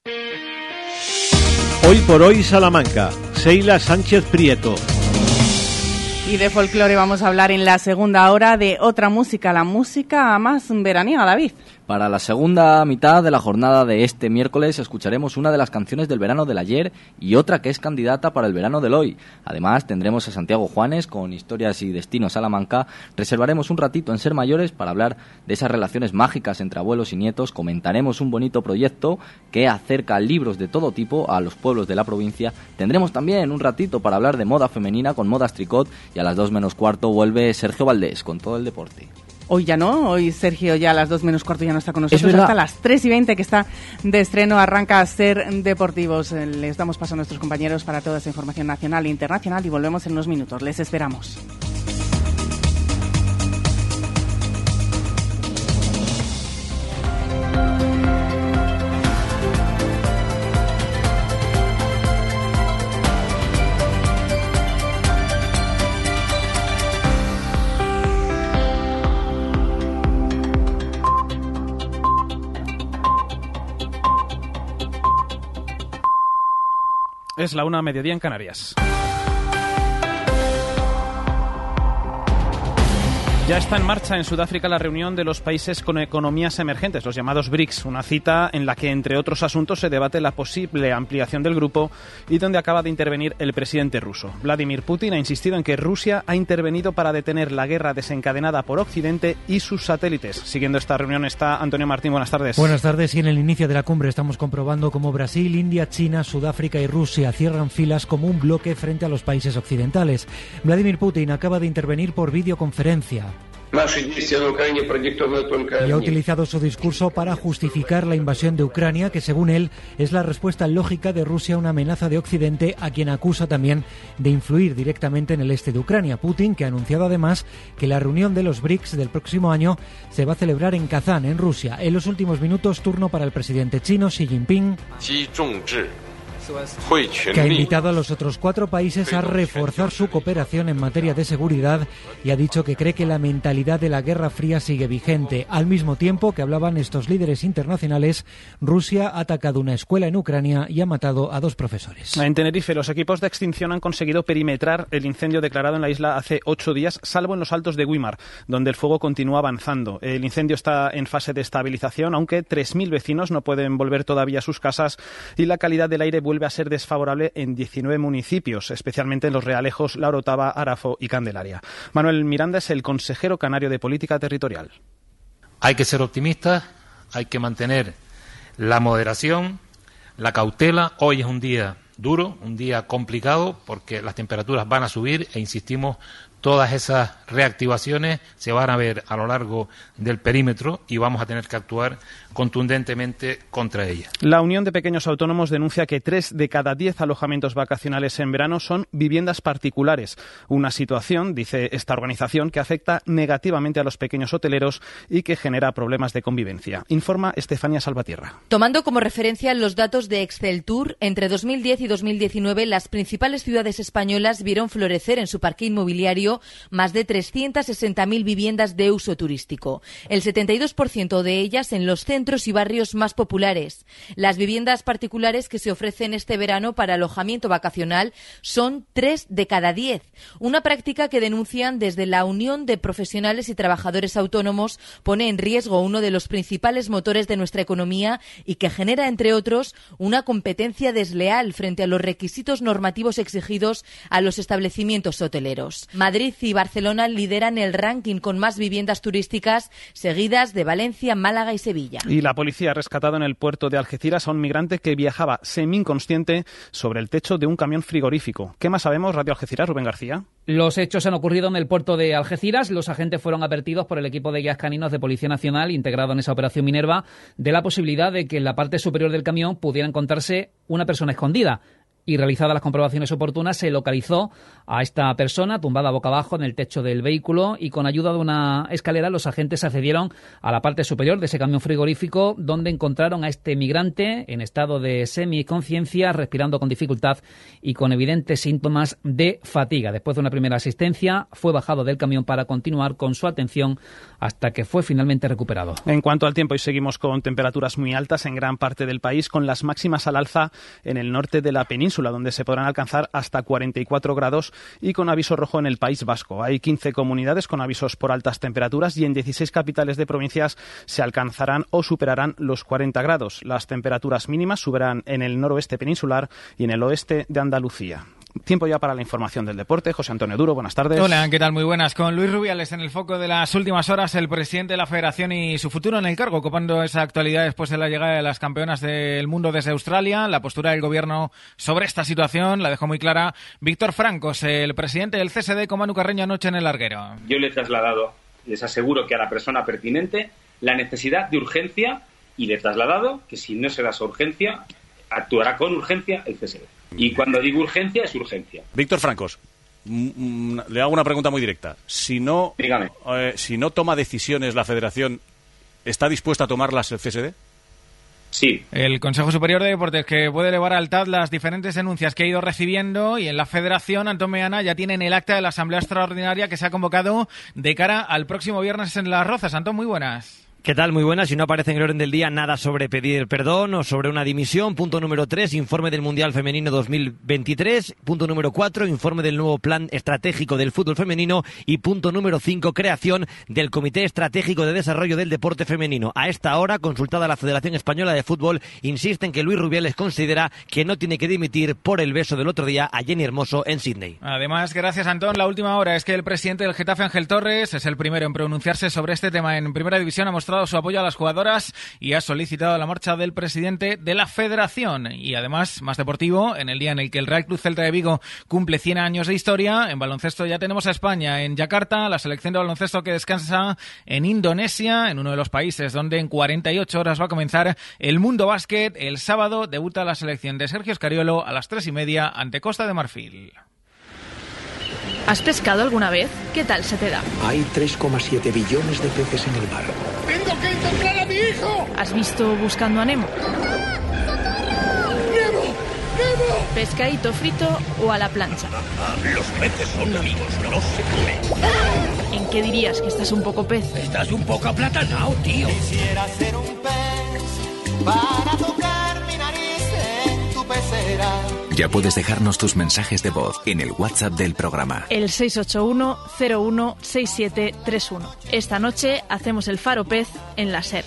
Hoy por hoy Salamanca, Seila Sánchez Prieto.
Y de folclore vamos a hablar en la segunda hora de otra música, la música más veraniega, David.
Para la segunda mitad de la jornada de este miércoles escucharemos una de las canciones del verano del ayer y otra que es candidata para el verano del hoy. Además tendremos a Santiago Juanes con Historias y Destinos Salamanca. Reservaremos un ratito en Ser Mayores para hablar de esas relaciones mágicas entre abuelos y nietos. Comentaremos un bonito proyecto que acerca libros de todo tipo a los pueblos de la provincia. Tendremos también un ratito para hablar de moda femenina con Modas Tricot y a las 2 menos cuarto vuelve Sergio Valdés con todo el deporte.
Hoy ya no, hoy Sergio ya a las 2 menos cuarto ya no está con nosotros, hasta las 3 y 20 que está de estreno, arranca a ser deportivos. Eh, Les damos paso a nuestros compañeros para toda esa información nacional e internacional y volvemos en unos minutos. Les esperamos.
Es la una mediodía en Canarias. Ya está en marcha en Sudáfrica la reunión de los países con economías emergentes, los llamados BRICS, una cita en la que, entre otros asuntos, se debate la posible ampliación del grupo y donde acaba de intervenir el presidente ruso. Vladimir Putin ha insistido en que Rusia ha intervenido para detener la guerra desencadenada por Occidente y sus satélites. Siguiendo esta reunión está Antonio Martín. Buenas tardes.
Buenas tardes. Y en el inicio de la cumbre estamos comprobando cómo Brasil, India, China, Sudáfrica y Rusia cierran filas como un bloque frente a los países occidentales. Vladimir Putin acaba de intervenir por videoconferencia. Y ha utilizado su discurso para justificar la invasión de Ucrania, que según él es la respuesta lógica de Rusia a una amenaza de Occidente, a quien acusa también de influir directamente en el este de Ucrania. Putin, que ha anunciado además que la reunión de los BRICS del próximo año se va a celebrar en Kazán, en Rusia. En los últimos minutos, turno para el presidente chino Xi Jinping que ha invitado a los otros cuatro países a reforzar su cooperación en materia de seguridad y ha dicho que cree que la mentalidad de la Guerra Fría sigue vigente. Al mismo tiempo que hablaban estos líderes internacionales, Rusia ha atacado una escuela en Ucrania y ha matado a dos profesores.
En Tenerife, los equipos de extinción han conseguido perimetrar el incendio declarado en la isla hace ocho días, salvo en los altos de Guimar, donde el fuego continúa avanzando. El incendio está en fase de estabilización, aunque 3.000 vecinos no pueden volver todavía a sus casas y la calidad del aire vuelve a ser desfavorable en 19 municipios, especialmente en los Realejos, La Orotava, Arafo y Candelaria. Manuel Miranda es el consejero canario de Política Territorial.
Hay que ser optimistas, hay que mantener la moderación, la cautela. Hoy es un día duro, un día complicado, porque las temperaturas van a subir e insistimos, todas esas reactivaciones se van a ver a lo largo del perímetro y vamos a tener que actuar contundentemente contra ellas.
La Unión de Pequeños Autónomos denuncia que tres de cada diez alojamientos vacacionales en verano son viviendas particulares. Una situación, dice esta organización, que afecta negativamente a los pequeños hoteleros y que genera problemas de convivencia. Informa Estefania Salvatierra.
Tomando como referencia los datos de Excel Tour, entre 2010 y 2019 las principales ciudades españolas vieron florecer en su parque inmobiliario más de 360.000 viviendas de uso turístico, el 72% de ellas en los centros y barrios más populares. Las viviendas particulares que se ofrecen este verano para alojamiento vacacional son tres de cada diez, una práctica que denuncian desde la Unión de Profesionales y Trabajadores Autónomos pone en riesgo uno de los principales motores de nuestra economía y que genera, entre otros, una competencia desleal frente a los requisitos normativos exigidos a los establecimientos hoteleros. Madrid y Barcelona lideran el ranking con más viviendas turísticas, seguidas de Valencia, Málaga y Sevilla.
Y la policía ha rescatado en el puerto de Algeciras a un migrante que viajaba semi-inconsciente sobre el techo de un camión frigorífico. ¿Qué más sabemos, Radio Algeciras, Rubén García?
Los hechos han ocurrido en el puerto de Algeciras. Los agentes fueron advertidos por el equipo de guías caninos de Policía Nacional integrado en esa operación Minerva de la posibilidad de que en la parte superior del camión pudiera encontrarse una persona escondida y realizadas las comprobaciones oportunas se localizó a esta persona tumbada boca abajo en el techo del vehículo y con ayuda de una escalera los agentes accedieron a la parte superior de ese camión frigorífico donde encontraron a este migrante en estado de semiconsciencia, respirando con dificultad y con evidentes síntomas de fatiga. Después de una primera asistencia fue bajado del camión para continuar con su atención hasta que fue finalmente recuperado.
En cuanto al tiempo, hoy seguimos con temperaturas muy altas en gran parte del país, con las máximas al alza en el norte de la península, donde se podrán alcanzar hasta 44 grados y con aviso rojo en el País Vasco. Hay 15 comunidades con avisos por altas temperaturas y en 16 capitales de provincias se alcanzarán o superarán los 40 grados. Las temperaturas mínimas subirán en el noroeste peninsular y en el oeste de Andalucía. Tiempo ya para la información del deporte. José Antonio Duro, buenas tardes.
Hola, ¿qué tal? Muy buenas. Con Luis Rubiales en el foco de las últimas horas, el presidente de la Federación y su futuro en el cargo, ocupando esa actualidad después de la llegada de las campeonas del mundo desde Australia. La postura del gobierno sobre esta situación la dejó muy clara Víctor Francos, el presidente del CSD con Manu Carreño anoche en el larguero.
Yo le he trasladado, les aseguro que a la persona pertinente, la necesidad de urgencia y le he trasladado que si no se da esa urgencia, actuará con urgencia el CSD. Y cuando digo urgencia, es urgencia.
Víctor Francos, mm, mm, le hago una pregunta muy directa. Si no, eh, si no toma decisiones la Federación, ¿está dispuesta a tomarlas el CSD?
Sí.
El Consejo Superior de Deportes que puede elevar al TAD las diferentes denuncias que ha ido recibiendo y en la Federación, Antón Meana, ya tienen el acta de la Asamblea Extraordinaria que se ha convocado de cara al próximo viernes en Las Rozas. Antón, muy buenas.
¿Qué tal? Muy buenas. Si no aparece en el orden del día nada sobre pedir perdón o sobre una dimisión. Punto número 3, informe del Mundial Femenino 2023. Punto número 4, informe del nuevo plan estratégico del fútbol femenino. Y punto número 5, creación del Comité Estratégico de Desarrollo del Deporte Femenino. A esta hora, consultada la Federación Española de Fútbol, insisten que Luis Rubiales considera que no tiene que dimitir por el beso del otro día a Jenny Hermoso en Sydney.
Además, gracias Antón, la última hora es que el presidente del Getafe, Ángel Torres, es el primero en pronunciarse sobre este tema en Primera División. Ha su apoyo a las jugadoras y ha solicitado la marcha del presidente de la federación. Y además, más deportivo, en el día en el que el Real Cruz Celta de Vigo cumple 100 años de historia, en baloncesto ya tenemos a España, en Yakarta, la selección de baloncesto que descansa en Indonesia, en uno de los países donde en 48 horas va a comenzar el Mundo Básquet. El sábado debuta la selección de Sergio Escariolo a las tres y media ante Costa de Marfil.
¿Has pescado alguna vez? ¿Qué tal se te da?
Hay 3,7 billones de peces en el mar.
¡Tengo que encontrar a mi hijo! ¿Has visto Buscando a Nemo?
¡Nemo! ¡Nemo!
¿Pescadito frito o a la plancha?
Los peces son amigos, no se comen.
¿En qué dirías que estás un poco pez?
Estás un poco aplatanado, tío.
Quisiera ser un pez para tocar mi nariz en tu pecera.
Ya puedes dejarnos tus mensajes de voz en el WhatsApp del programa.
El 681-016731. Esta noche hacemos el Faro Pez en la SER.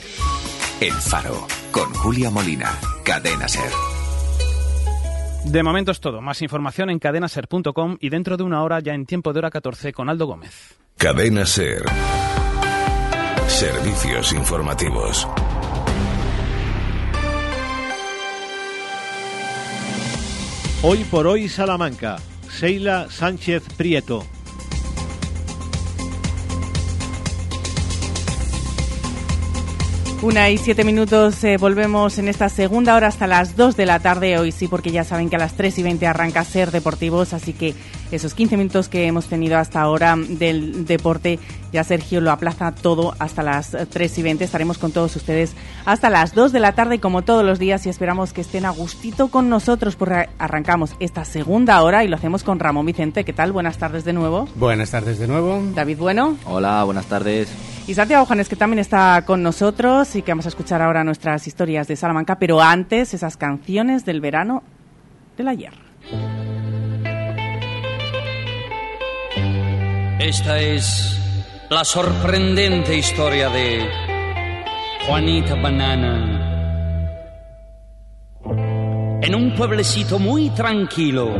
El Faro, con Julia Molina, Cadena Ser.
De momento es todo. Más información en cadenaser.com y dentro de una hora ya en tiempo de hora 14 con Aldo Gómez.
Cadena Ser. Servicios informativos.
Hoy por hoy Salamanca. Seila Sánchez Prieto.
Una y siete minutos, eh, volvemos en esta segunda hora hasta las dos de la tarde. Hoy sí, porque ya saben que a las tres y veinte arranca Ser Deportivos, así que esos 15 minutos que hemos tenido hasta ahora del deporte, ya Sergio lo aplaza todo hasta las 3 y 20. Estaremos con todos ustedes hasta las 2 de la tarde, como todos los días, y esperamos que estén a gustito con nosotros, porque arrancamos esta segunda hora y lo hacemos con Ramón Vicente. ¿Qué tal? Buenas tardes de nuevo.
Buenas tardes de nuevo.
David Bueno.
Hola, buenas tardes.
Y Santiago Juanes, que también está con nosotros y que vamos a escuchar ahora nuestras historias de Salamanca, pero antes esas canciones del verano del ayer.
Esta es la sorprendente historia de Juanita Banana. En un pueblecito muy tranquilo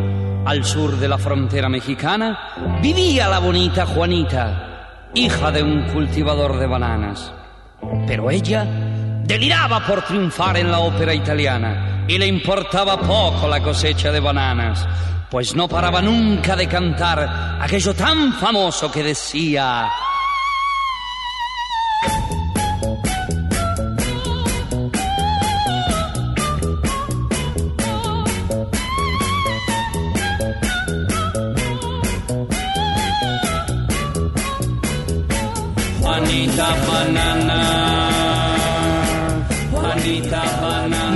al sur de la frontera mexicana vivía la bonita Juanita hija de un cultivador de bananas. Pero ella deliraba por triunfar en la ópera italiana y le importaba poco la cosecha de bananas, pues no paraba nunca de cantar aquello tan famoso que decía...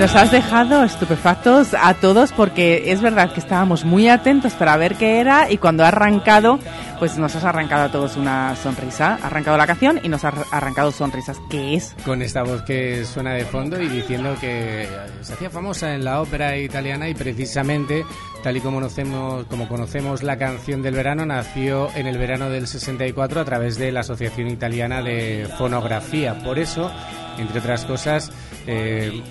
Nos has dejado estupefactos a todos porque es verdad que estábamos muy atentos para ver qué era y cuando ha arrancado, pues nos has arrancado a todos una sonrisa. Ha arrancado la canción y nos ha arrancado sonrisas. ¿Qué es?
Con esta voz que suena de fondo y diciendo que se hacía famosa en la ópera italiana y precisamente, tal y como conocemos, como conocemos la canción del verano, nació en el verano del 64 a través de la Asociación Italiana de Fonografía. Por eso entre otras cosas, eh,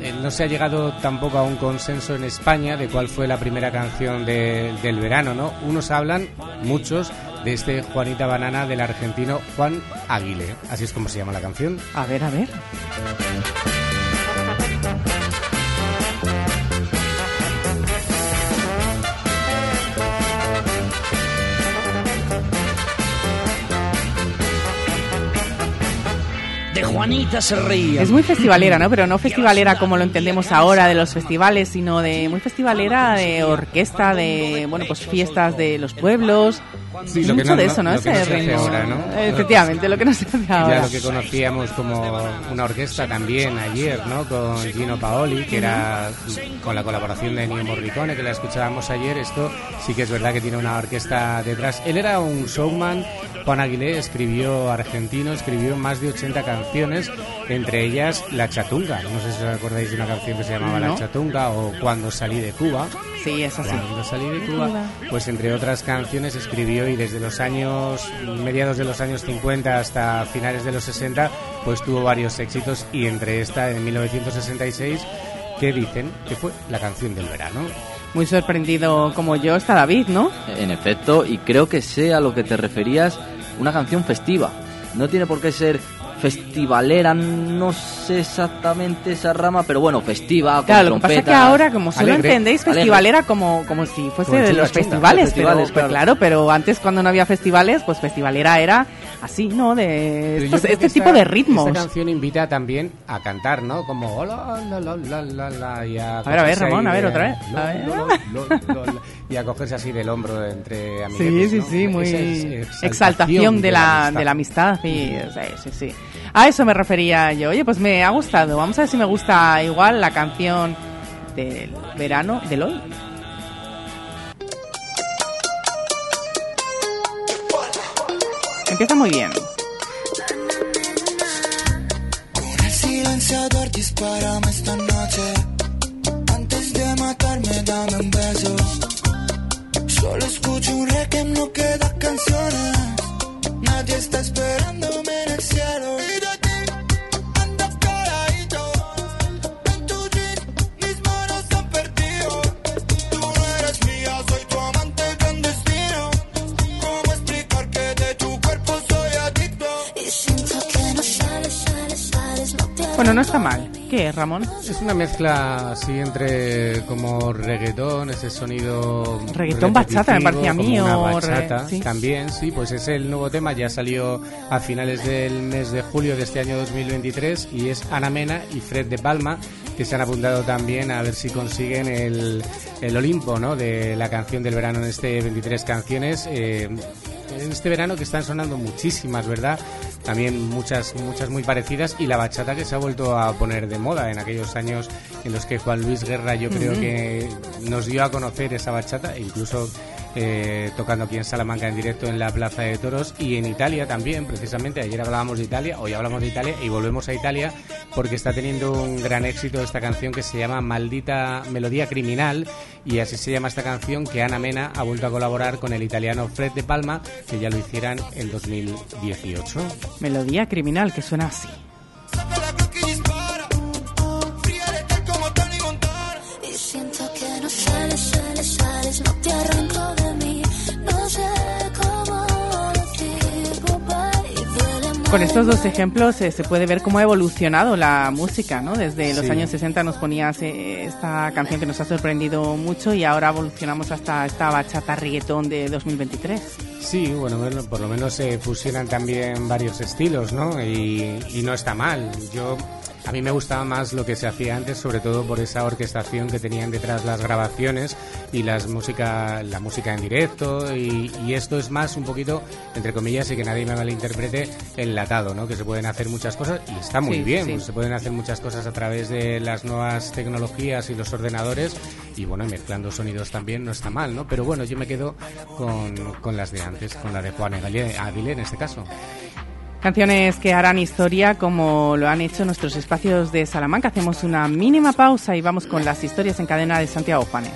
eh, no se ha llegado tampoco a un consenso en España de cuál fue la primera canción de- del verano, ¿no? Unos hablan, muchos, de este Juanita Banana del argentino Juan Aguilé. Así es como se llama la canción.
A ver, a ver.
De Juanita se reía.
Es muy festivalera, ¿no? Pero no festivalera como lo entendemos ahora de los festivales, sino de muy festivalera de orquesta, de, bueno, pues fiestas de los pueblos.
Sí, lo que
Mucho
no-
de eso, ¿no?
lo que
Ese
no se hace
ritmo.
ahora, ¿no?
Efectivamente, lo que no se hace ahora.
Ya lo que conocíamos como una orquesta también ayer, ¿no? Con Gino Paoli, que era con la colaboración de Ennio Morricone, que la escuchábamos ayer. Esto sí que es verdad que tiene una orquesta detrás. Él era un showman. Juan Aguilé escribió argentino, escribió más de 80 canciones, entre ellas La Chatunga. No sé si os acordáis de una canción que se llamaba
No.
La Chatunga o Cuando salí de Cuba.
Sí, es así.
Cuando salí de Cuba, pues entre otras canciones escribió y desde los años, mediados de los años 50 hasta finales de los 60, pues tuvo varios éxitos y entre esta en 1966 que dicen que fue la canción del verano.
Muy sorprendido como yo está David, ¿no?
En efecto, y creo que sé a lo que te referías, una canción festiva. No tiene por qué ser festivalera, no sé exactamente esa rama, pero bueno, festiva, con
Claro, lo que pasa es que ahora, como solo
Alegre,
entendéis
alegre.
festivalera como, como si fuese
Como
de
chunga,
los
chunga,
festivales,
festivales,
pero, pero
claro.
claro, pero antes cuando no había festivales, pues festivalera era así, ¿no? De estos- este tipo
esta-
de ritmos.
Esta canción invita también a cantar, ¿no? Como hola, la, la, la, la, y a,
A ver, a ver, Ramón, a ver, otra vez. A ver.
lo, lo, lo, y a cogerse así del hombro entre amiguetes,
Sí, sí,
¿no?
sí, muy
es
exaltación de la, de la amistad. Sí, sí, sí, sí. A eso me refería yo. Oye, pues me ha gustado. Vamos a ver si me gusta igual la canción del verano del hoy. Empieza muy bien.
Con el silenciador dispárame esta noche. Antes de matarme, dame un beso. Solo escucho un requiem, no quedan canciones. Nadie está esperándome en el cielo.
Bueno, no está mal. ¿Qué es, Ramón?
Es una mezcla así entre como reggaetón, ese sonido
Reggaetón bachata, me parecía a mí,
una
re-
bachata
sí.
también, sí, pues es el nuevo tema, ya salió a finales del mes de julio de este año 2023 y es Ana Mena y Fred de Palma que se han apuntado también a ver si consiguen el, el Olimpo, ¿no? De la canción del verano en este 23 canciones. eh, en este verano que están sonando muchísimas, ¿verdad? También muchas, muchas muy parecidas y la bachata que se ha vuelto a poner de moda en aquellos años en los que Juan Luis Guerra yo creo que nos dio a conocer esa bachata e incluso eh, tocando aquí en Salamanca en directo en la Plaza de Toros y en Italia también, precisamente. Ayer hablábamos de Italia, hoy hablamos de Italia y volvemos a Italia porque está teniendo un gran éxito esta canción que se llama Maldita Melodía Criminal y así se llama esta canción que Ana Mena ha vuelto a colaborar con el italiano Fred de Palma que ya lo hicieran en 2018.
Melodía criminal, que suena así. Con estos dos ejemplos eh, se puede ver cómo ha evolucionado la música, ¿no? Desde los
Sí.
años 60 nos ponías eh, esta canción que nos ha sorprendido mucho y ahora evolucionamos hasta esta bachata reggaetón de 2023.
Sí, bueno, por lo menos se fusionan también varios estilos, ¿no? Y, y no está mal. Yo a mí me gustaba más lo que se hacía antes, sobre todo por esa orquestación que tenían detrás las grabaciones y las música, la música en directo y, y esto es más un poquito, entre comillas, y que nadie me malinterprete, enlatado, ¿no? Que se pueden hacer muchas cosas y está muy
Sí,
bien,
sí.
pues se pueden hacer muchas cosas a través de las nuevas tecnologías y los ordenadores y bueno, mezclando sonidos también no está mal, ¿no? Pero bueno, yo me quedo con, con las de antes, con la de Juan Aguilé en este caso.
Canciones que harán historia como lo han hecho nuestros espacios de Salamanca. Hacemos una mínima pausa y vamos con las historias en cadena de Santiago Juanes.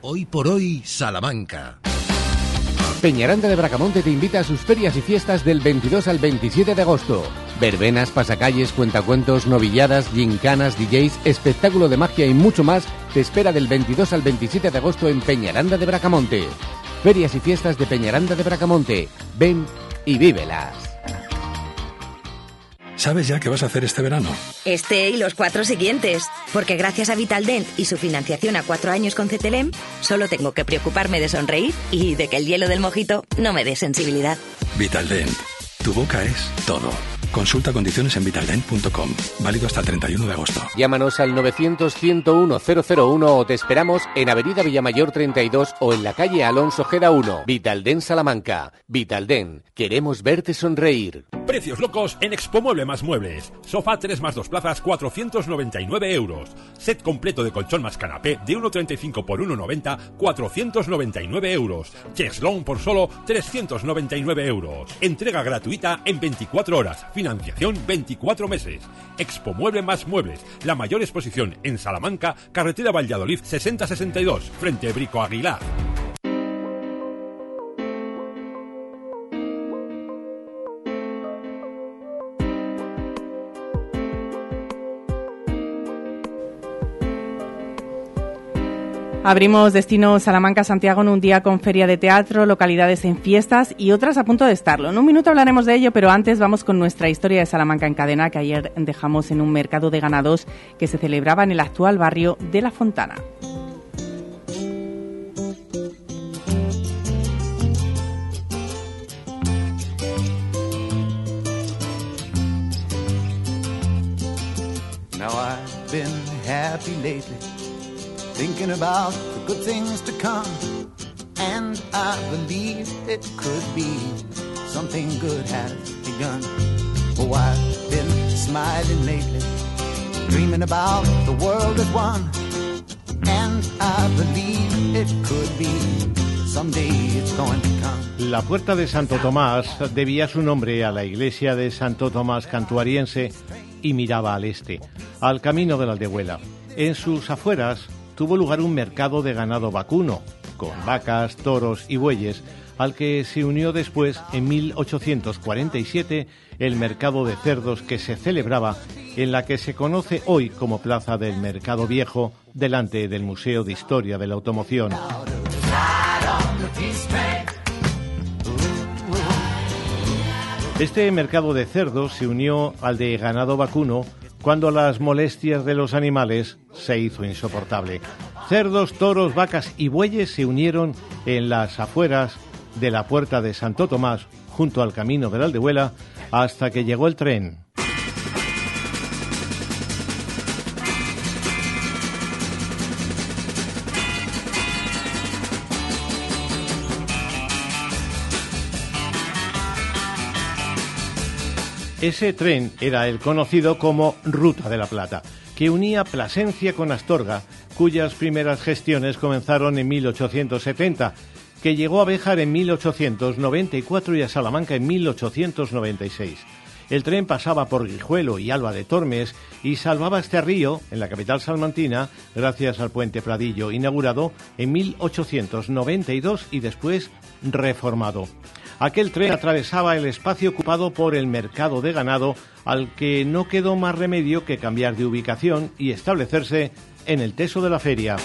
Hoy por hoy, Salamanca.
Peñaranda de Bracamonte te invita a sus ferias y fiestas del 22 al 27 de agosto.
Verbenas, pasacalles, cuentacuentos, novilladas, gincanas, DJs, espectáculo de magia y mucho más te espera del 22 al 27 de agosto en Peñaranda de Bracamonte. Ferias y fiestas de Peñaranda de Bracamonte. Ven y vívelas.
¿Sabes ya qué vas a hacer este verano?
Este y los cuatro siguientes. Porque gracias a Vitaldent y su financiación a cuatro años con CTLM, solo tengo que preocuparme de sonreír y de que el hielo del mojito no me dé sensibilidad.
Vitaldent. Tu boca es todo. Consulta condiciones en vitaldent.com. Válido hasta el 31 de agosto.
Llámanos al 900-101-001 o te esperamos en Avenida Villamayor 32 o en la calle Alonso Geda 1. Vitalden Salamanca. Vitalden. Queremos verte sonreír.
Precios locos en Expo Mueble más Muebles. Sofá 3 más 2 plazas 499 euros. Set completo de colchón más canapé de 1,35 por 1,90 499 euros. Cheslong por solo 399 euros. Entrega gratuita en 24 horas. Financiación 24 meses. Expo Mueble más Muebles. La mayor exposición en Salamanca, carretera Valladolid 6062, frente Brico Aguilar.
Abrimos destino Salamanca-Santiago en un día con feria de teatro, localidades en fiestas y otras a punto de estarlo. En un minuto hablaremos de ello, pero antes vamos con nuestra historia de Salamanca en cadena que ayer dejamos en un mercado de ganados que se celebraba en el actual barrio de La Fontana.
Thinking about the good things to come. And I believe it could be something good has begun. Oh, I've been smiling lately, dreaming about the world as one. And I believe it could be someday it's going to come.
La puerta de Santo Tomás debía su nombre a la iglesia de Santo Tomás Cantuariense y miraba al este, al camino de la Aldehuela. En sus afueras tuvo lugar un mercado de ganado vacuno, con vacas, toros y bueyes, al que se unió después, en 1847, el mercado de cerdos que se celebraba en la que se conoce hoy como Plaza del Mercado Viejo, delante del Museo de Historia de la Automoción. Este mercado de cerdos se unió al de ganado vacuno cuando las molestias de los animales se hizo insoportable. Cerdos, toros, vacas y bueyes se unieron en las afueras de la puerta de Santo Tomás, junto al camino de la Aldehuela, hasta que llegó el tren. Ese tren era el conocido como Ruta de la Plata, que unía Plasencia con Astorga, cuyas primeras gestiones comenzaron en 1870, que llegó a Béjar en 1894 y a Salamanca en 1896. El tren pasaba por Guijuelo y Alba de Tormes y salvaba este río, en la capital salmantina, gracias al puente Pradillo, inaugurado en 1892 y después reformado. Aquel tren atravesaba el espacio ocupado por el mercado de ganado, al que no quedó más remedio que cambiar de ubicación y establecerse en el teso de la feria.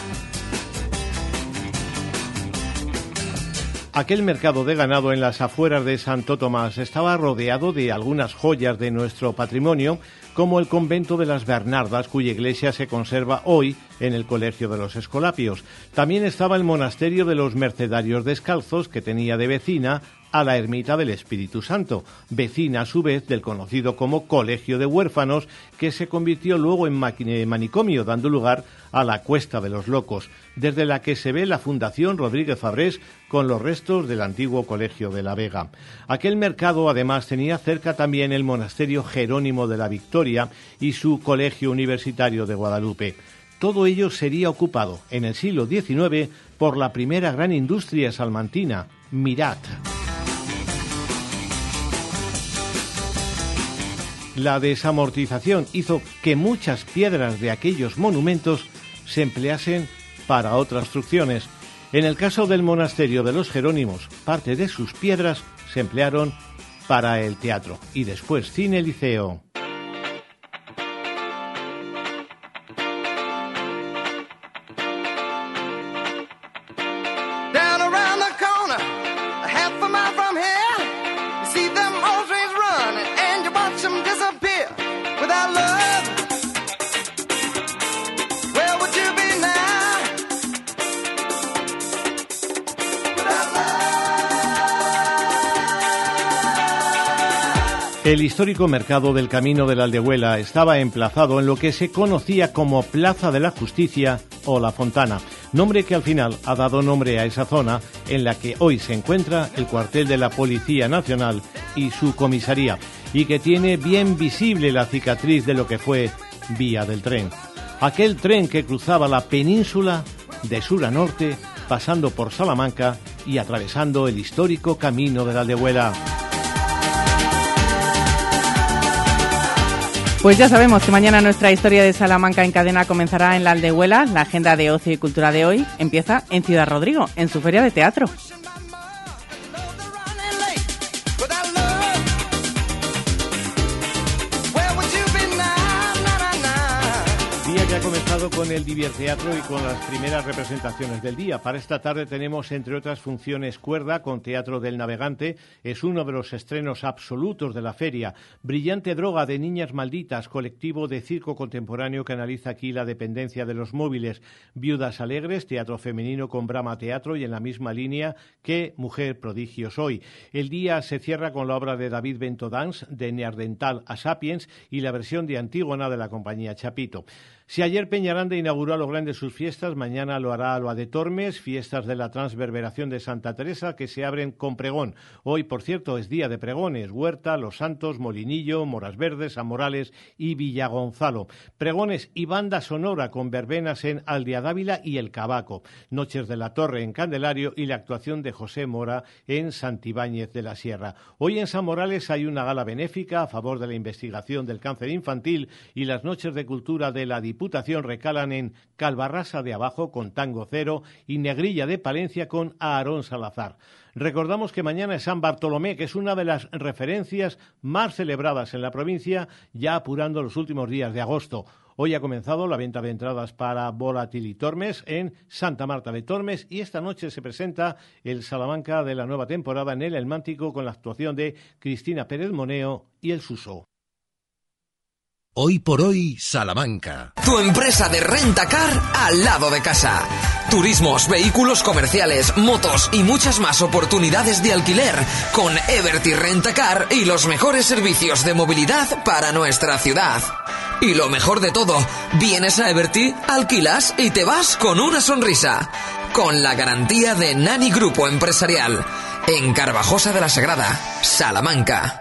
Aquel mercado de ganado en las afueras de Santo Tomás estaba rodeado de algunas joyas de nuestro patrimonio, como el convento de las Bernardas, cuya iglesia se conserva hoy en el Colegio de los Escolapios. También estaba el monasterio de los Mercedarios Descalzos, que tenía de vecina a la ermita del Espíritu Santo, vecina a su vez del conocido como Colegio de Huérfanos, que se convirtió luego en manicomio, dando lugar a la Cuesta de los Locos, desde la que se ve la Fundación Rodríguez Fabrés con los restos del antiguo Colegio de la Vega. Aquel mercado además tenía cerca también el monasterio Jerónimo de la Victoria y su Colegio Universitario de Guadalupe. Todo ello sería ocupado en el siglo XIX por la primera gran industria salmantina, Mirat. La desamortización hizo que muchas piedras de aquellos monumentos se empleasen para otras construcciones. En el caso del monasterio de los Jerónimos, parte de sus piedras se emplearon para el teatro. Y después Cine Liceo. Histórico mercado del Camino de la Aldehuela estaba emplazado en lo que se conocía como Plaza de la Justicia o La Fontana, nombre que al final ha dado nombre a esa zona en la que hoy se encuentra el cuartel de la Policía Nacional y su comisaría, y que tiene bien visible la cicatriz de lo que fue Vía del Tren. Aquel tren que cruzaba la península de sur a norte, pasando por Salamanca y atravesando el histórico Camino de la Aldehuela.
Pues ya sabemos que mañana nuestra historia de Salamanca en cadena comenzará en la Aldehuela. La agenda de ocio y cultura de hoy empieza en Ciudad Rodrigo, en su feria de teatro.
Con el Teatro y con las primeras representaciones del día. Para esta tarde tenemos, entre otras funciones, Cuerda con Teatro del Navegante. Es uno de los estrenos absolutos de la feria. Brillante Droga de Niñas Malditas, colectivo de circo contemporáneo que analiza aquí la dependencia de los móviles. Viudas Alegres, teatro femenino con Brama Teatro y en la misma línea que Mujer Prodigio Soy. El día se cierra con la obra de David Bento Dance, de Neardental a Sapiens, y la versión de Antígona de la compañía Chapito. Si ayer Peñaranda inauguró a lo grande sus fiestas, mañana lo hará a de Tormes, fiestas de la transverberación de Santa Teresa que se abren con pregón. Hoy, por cierto, es día de pregones. Huerta, Los Santos, Molinillo, Moras Verdes, San Morales y Villagonzalo. Pregones y banda sonora con verbenas en Aldea Dávila y El Cabaco. Noches de la Torre en Candelario y la actuación de José Mora en Santibáñez de la Sierra. Hoy en San Morales hay una gala benéfica a favor de la investigación del cáncer infantil y las noches de cultura de la Diputación recalan en Calvarrasa de Abajo con Tango Cero y Negrilla de Palencia con Aarón Salazar. Recordamos que mañana es San Bartolomé, que es una de las referencias más celebradas en la provincia, ya apurando los últimos días de agosto. Hoy ha comenzado la venta de entradas para Volatil Tormes en Santa Marta de Tormes y esta noche se presenta el Salamanca de la nueva temporada en el Elmántico con la actuación de Cristina Pérez Moneo y el Suso.
Hoy por hoy, Salamanca.
Tu empresa de rentacar al lado de casa. Turismos, vehículos comerciales, motos y muchas más oportunidades de alquiler con Everty Rentacar y los mejores servicios de movilidad para nuestra ciudad. Y lo mejor de todo, vienes a Everty, alquilas y te vas con una sonrisa. Con la garantía de Nani Grupo Empresarial. En Carvajosa de la Sagrada, Salamanca.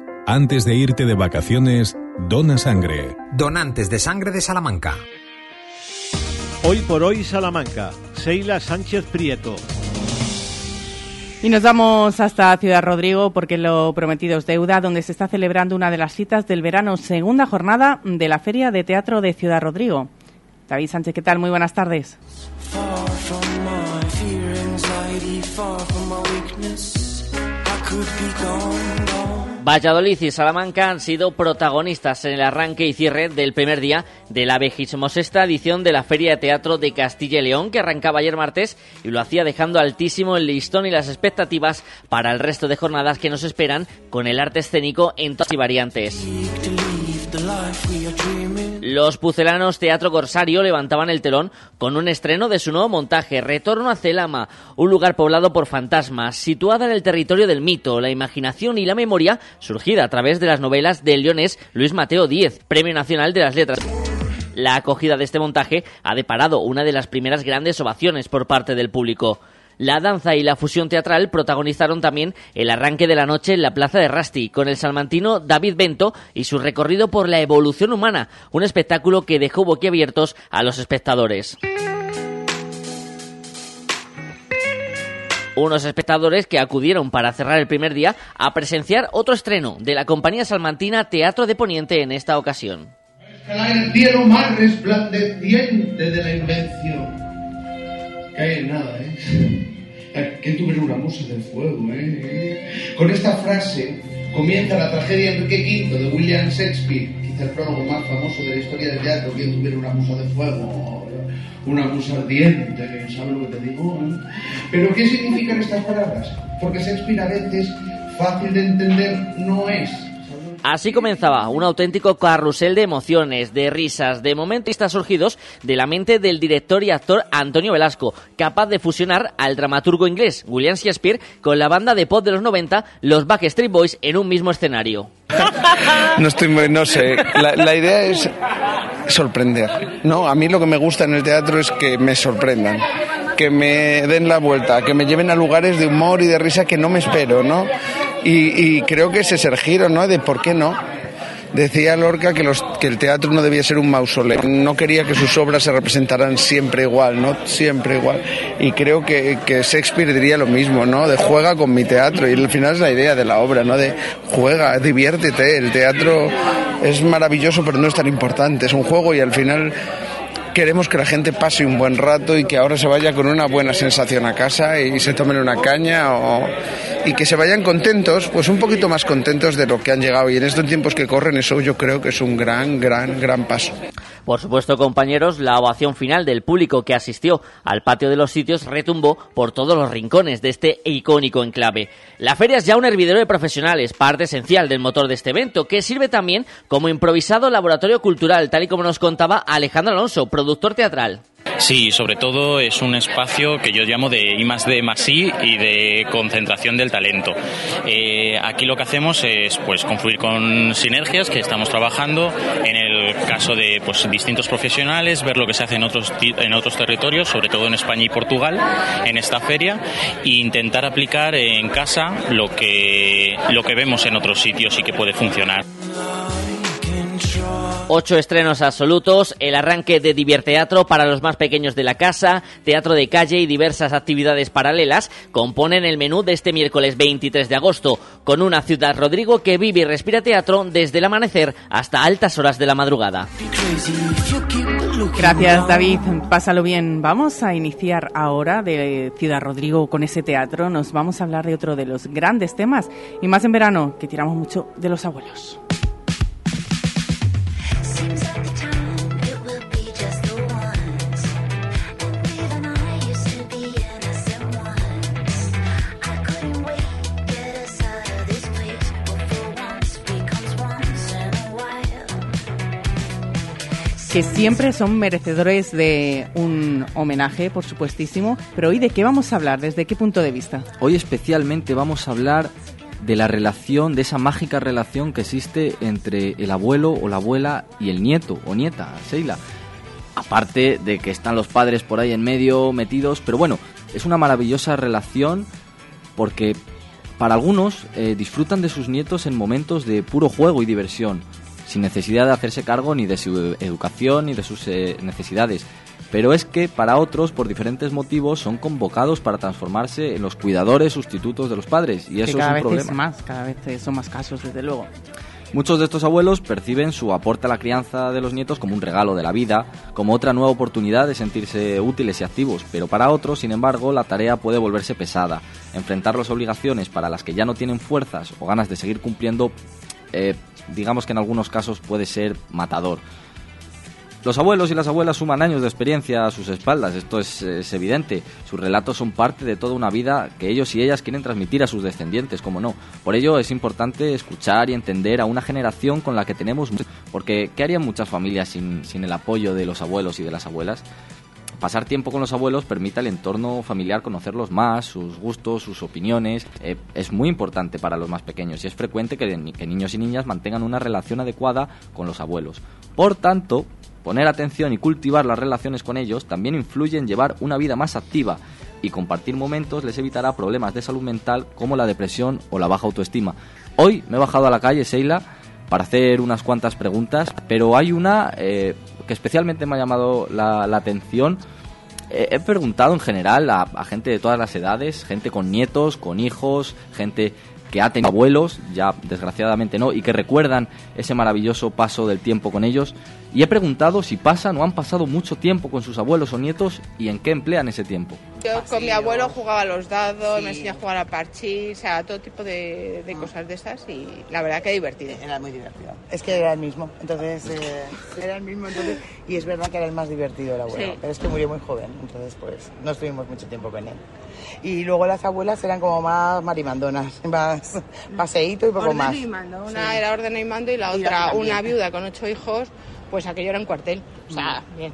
Antes de irte de vacaciones, dona sangre.
Donantes de sangre de Salamanca.
Hoy por hoy Salamanca, Seila Sánchez Prieto.
Y nos vamos hasta Ciudad Rodrigo porque lo prometido es deuda, donde se está celebrando una de las citas del verano, segunda jornada de la Feria de Teatro de Ciudad Rodrigo. David Sánchez, ¿qué tal? Muy buenas tardes.
Valladolid y Salamanca han sido protagonistas en el arranque y cierre del primer día de la sexta edición de la Feria de Teatro de Castilla y León, que arrancaba ayer martes y lo hacía dejando altísimo el listón y las expectativas para el resto de jornadas que nos esperan con el arte escénico en todas y variantes. Los pucelanos Teatro Corsario levantaban el telón con un estreno de su nuevo montaje, Retorno a Celama, un lugar poblado por fantasmas, situada en el territorio del mito, la imaginación y la memoria, surgida a través de las novelas del leonés Luis Mateo Díez, Premio Nacional de las Letras. La acogida de este montaje ha deparado una de las primeras grandes ovaciones por parte del público. La danza y la fusión teatral protagonizaron también el arranque de la noche en la plaza de Rasti, con el salmantino David Bento y su recorrido por la evolución humana, un espectáculo que dejó boquiabiertos a los espectadores. unos espectadores que acudieron para cerrar el primer día a presenciar otro estreno de la compañía salmantina Teatro de Poniente en esta ocasión.
El cielo más resplandeciente de la invención. Que nada, ¿eh? que tuviera una musa del fuego. ¿eh? Con esta frase comienza la tragedia Enrique V de William Shakespeare, quizá el prólogo más famoso de la historia del teatro, que tuviera una musa de fuego, una musa ardiente, ¿sabes lo que te digo? Eh? Pero ¿qué significan estas palabras? Porque Shakespeare a veces fácil de entender no es
Así comenzaba un auténtico carrusel de emociones, de risas, de momentistas surgidos de la mente del director y actor Antonio Velasco, capaz de fusionar al dramaturgo inglés William Shakespeare con la banda de pop de los 90, los Backstreet Boys, en un mismo escenario.
No estoy no sé. La, la, idea es sorprender. No, a mí lo que me gusta en el teatro es que me sorprendan, que me den la vuelta, que me lleven a lugares de humor y de risa que no me espero, ¿no? Y, creo que el giro, ¿no? De por qué no. Decía Lorca que, los, que el teatro no debía ser un mausoleo. No quería que sus obras se representaran siempre igual, ¿no? Siempre igual. Y creo que, que, Shakespeare diría lo mismo, ¿no? De juega con mi teatro. Y al final es la idea de la obra, ¿no? De juega, diviértete. El teatro es maravilloso, pero no es tan importante. Es un juego y al final queremos que la gente pase un buen rato y que ahora se vaya con una buena sensación a casa y se tomen una caña o, y que se vayan contentos, pues un poquito más contentos de lo que han llegado. Y en estos tiempos que corren, eso yo creo que es un gran, gran, gran paso.
Por supuesto, compañeros, la ovación final del público que asistió al patio de los sitios retumbó por todos los rincones de este icónico enclave. La feria es ya un hervidero de profesionales, parte esencial del motor de este evento, que sirve también como improvisado laboratorio cultural, tal y como nos contaba Alejandro Alonso, productor teatral.
Sí, sobre todo es un espacio que yo llamo de I más D más I y de concentración del talento. Eh, aquí lo que hacemos es pues confluir con sinergias que estamos trabajando en el caso de pues, distintos profesionales, ver lo que se hace en otros, en otros territorios, sobre todo en España y Portugal, en esta feria, e intentar aplicar en casa lo que, lo que vemos en otros sitios y que puede funcionar.
Ocho estrenos absolutos, el arranque de Divierteatro para los más pequeños de la casa, teatro de calle y diversas actividades paralelas componen el menú de este miércoles 23 de agosto, con una ciudad Rodrigo que vive y respira teatro desde el amanecer hasta altas horas de la madrugada.
Gracias David, pásalo bien. Vamos a iniciar ahora de Ciudad Rodrigo con ese teatro, nos vamos a hablar de otro de los grandes temas y más en verano que tiramos mucho de los abuelos. Que siempre son merecedores de un homenaje, por supuestísimo. Pero hoy, ¿de qué vamos a hablar? ¿Desde qué punto de vista?
Hoy especialmente vamos a hablar de la relación, de esa mágica relación que existe entre el abuelo o la abuela y el nieto o nieta, Seila. Aparte de que están los padres por ahí en medio metidos, pero bueno, es una maravillosa relación porque para algunos eh, disfrutan de sus nietos en momentos de puro juego y diversión sin necesidad de hacerse cargo ni de su educación ni de sus eh, necesidades. Pero es que para otros, por diferentes motivos, son convocados para transformarse en los cuidadores sustitutos de los padres. Y eso
que cada
es un
vez
problema.
es más, cada vez son más casos, desde luego.
Muchos de estos abuelos perciben su aporte a la crianza de los nietos como un regalo de la vida, como otra nueva oportunidad de sentirse útiles y activos, pero para otros, sin embargo, la tarea puede volverse pesada. Enfrentar las obligaciones para las que ya no tienen fuerzas o ganas de seguir cumpliendo, eh, digamos que en algunos casos puede ser matador. Los abuelos y las abuelas suman años de experiencia a sus espaldas, esto es, evidente. Sus relatos son parte de toda una vida que ellos y ellas quieren transmitir a sus descendientes, como no. Por ello es importante escuchar y entender a una generación con la que tenemos... Porque ¿qué harían muchas familias sin el apoyo de los abuelos y de las abuelas? Pasar tiempo con los abuelos permite al entorno familiar conocerlos más, sus gustos, sus opiniones. Eh, es muy importante para los más pequeños y es frecuente que, que niños y niñas mantengan una relación adecuada con los abuelos. Por tanto, Poner atención y cultivar las relaciones con ellos también influye en llevar una vida más activa y compartir momentos les evitará problemas de salud mental como la depresión o la baja autoestima. Hoy me he bajado a la calle, Seila, para hacer unas cuantas preguntas, pero hay una eh, que especialmente me ha llamado la, la atención. Eh, he preguntado en general a, a gente de todas las edades, gente con nietos, con hijos, gente que ha tenido abuelos, ya desgraciadamente no, y que recuerdan ese maravilloso paso del tiempo con ellos. Y he preguntado si pasan o han pasado mucho tiempo con sus abuelos o nietos y en qué emplean ese tiempo.
Yo con mi abuelo jugaba a los dados, me enseñó a jugar a parchís, o sea, todo tipo de, de cosas de esas y la verdad que divertido.
Era muy divertido. Es que era el mismo, entonces eh, era el mismo entonces y es verdad que era el más divertido el abuelo.
Sí.
Pero es que murió muy joven, entonces pues no estuvimos mucho tiempo con él. Y luego las abuelas eran como más marimandonas, [LAUGHS] más paseíto y poco
Orden
más.
y mando. Una
Sí.
era orden y mando y la
Y
otra, una viuda con ocho hijos, pues aquello era un cuartel. O sea, bien.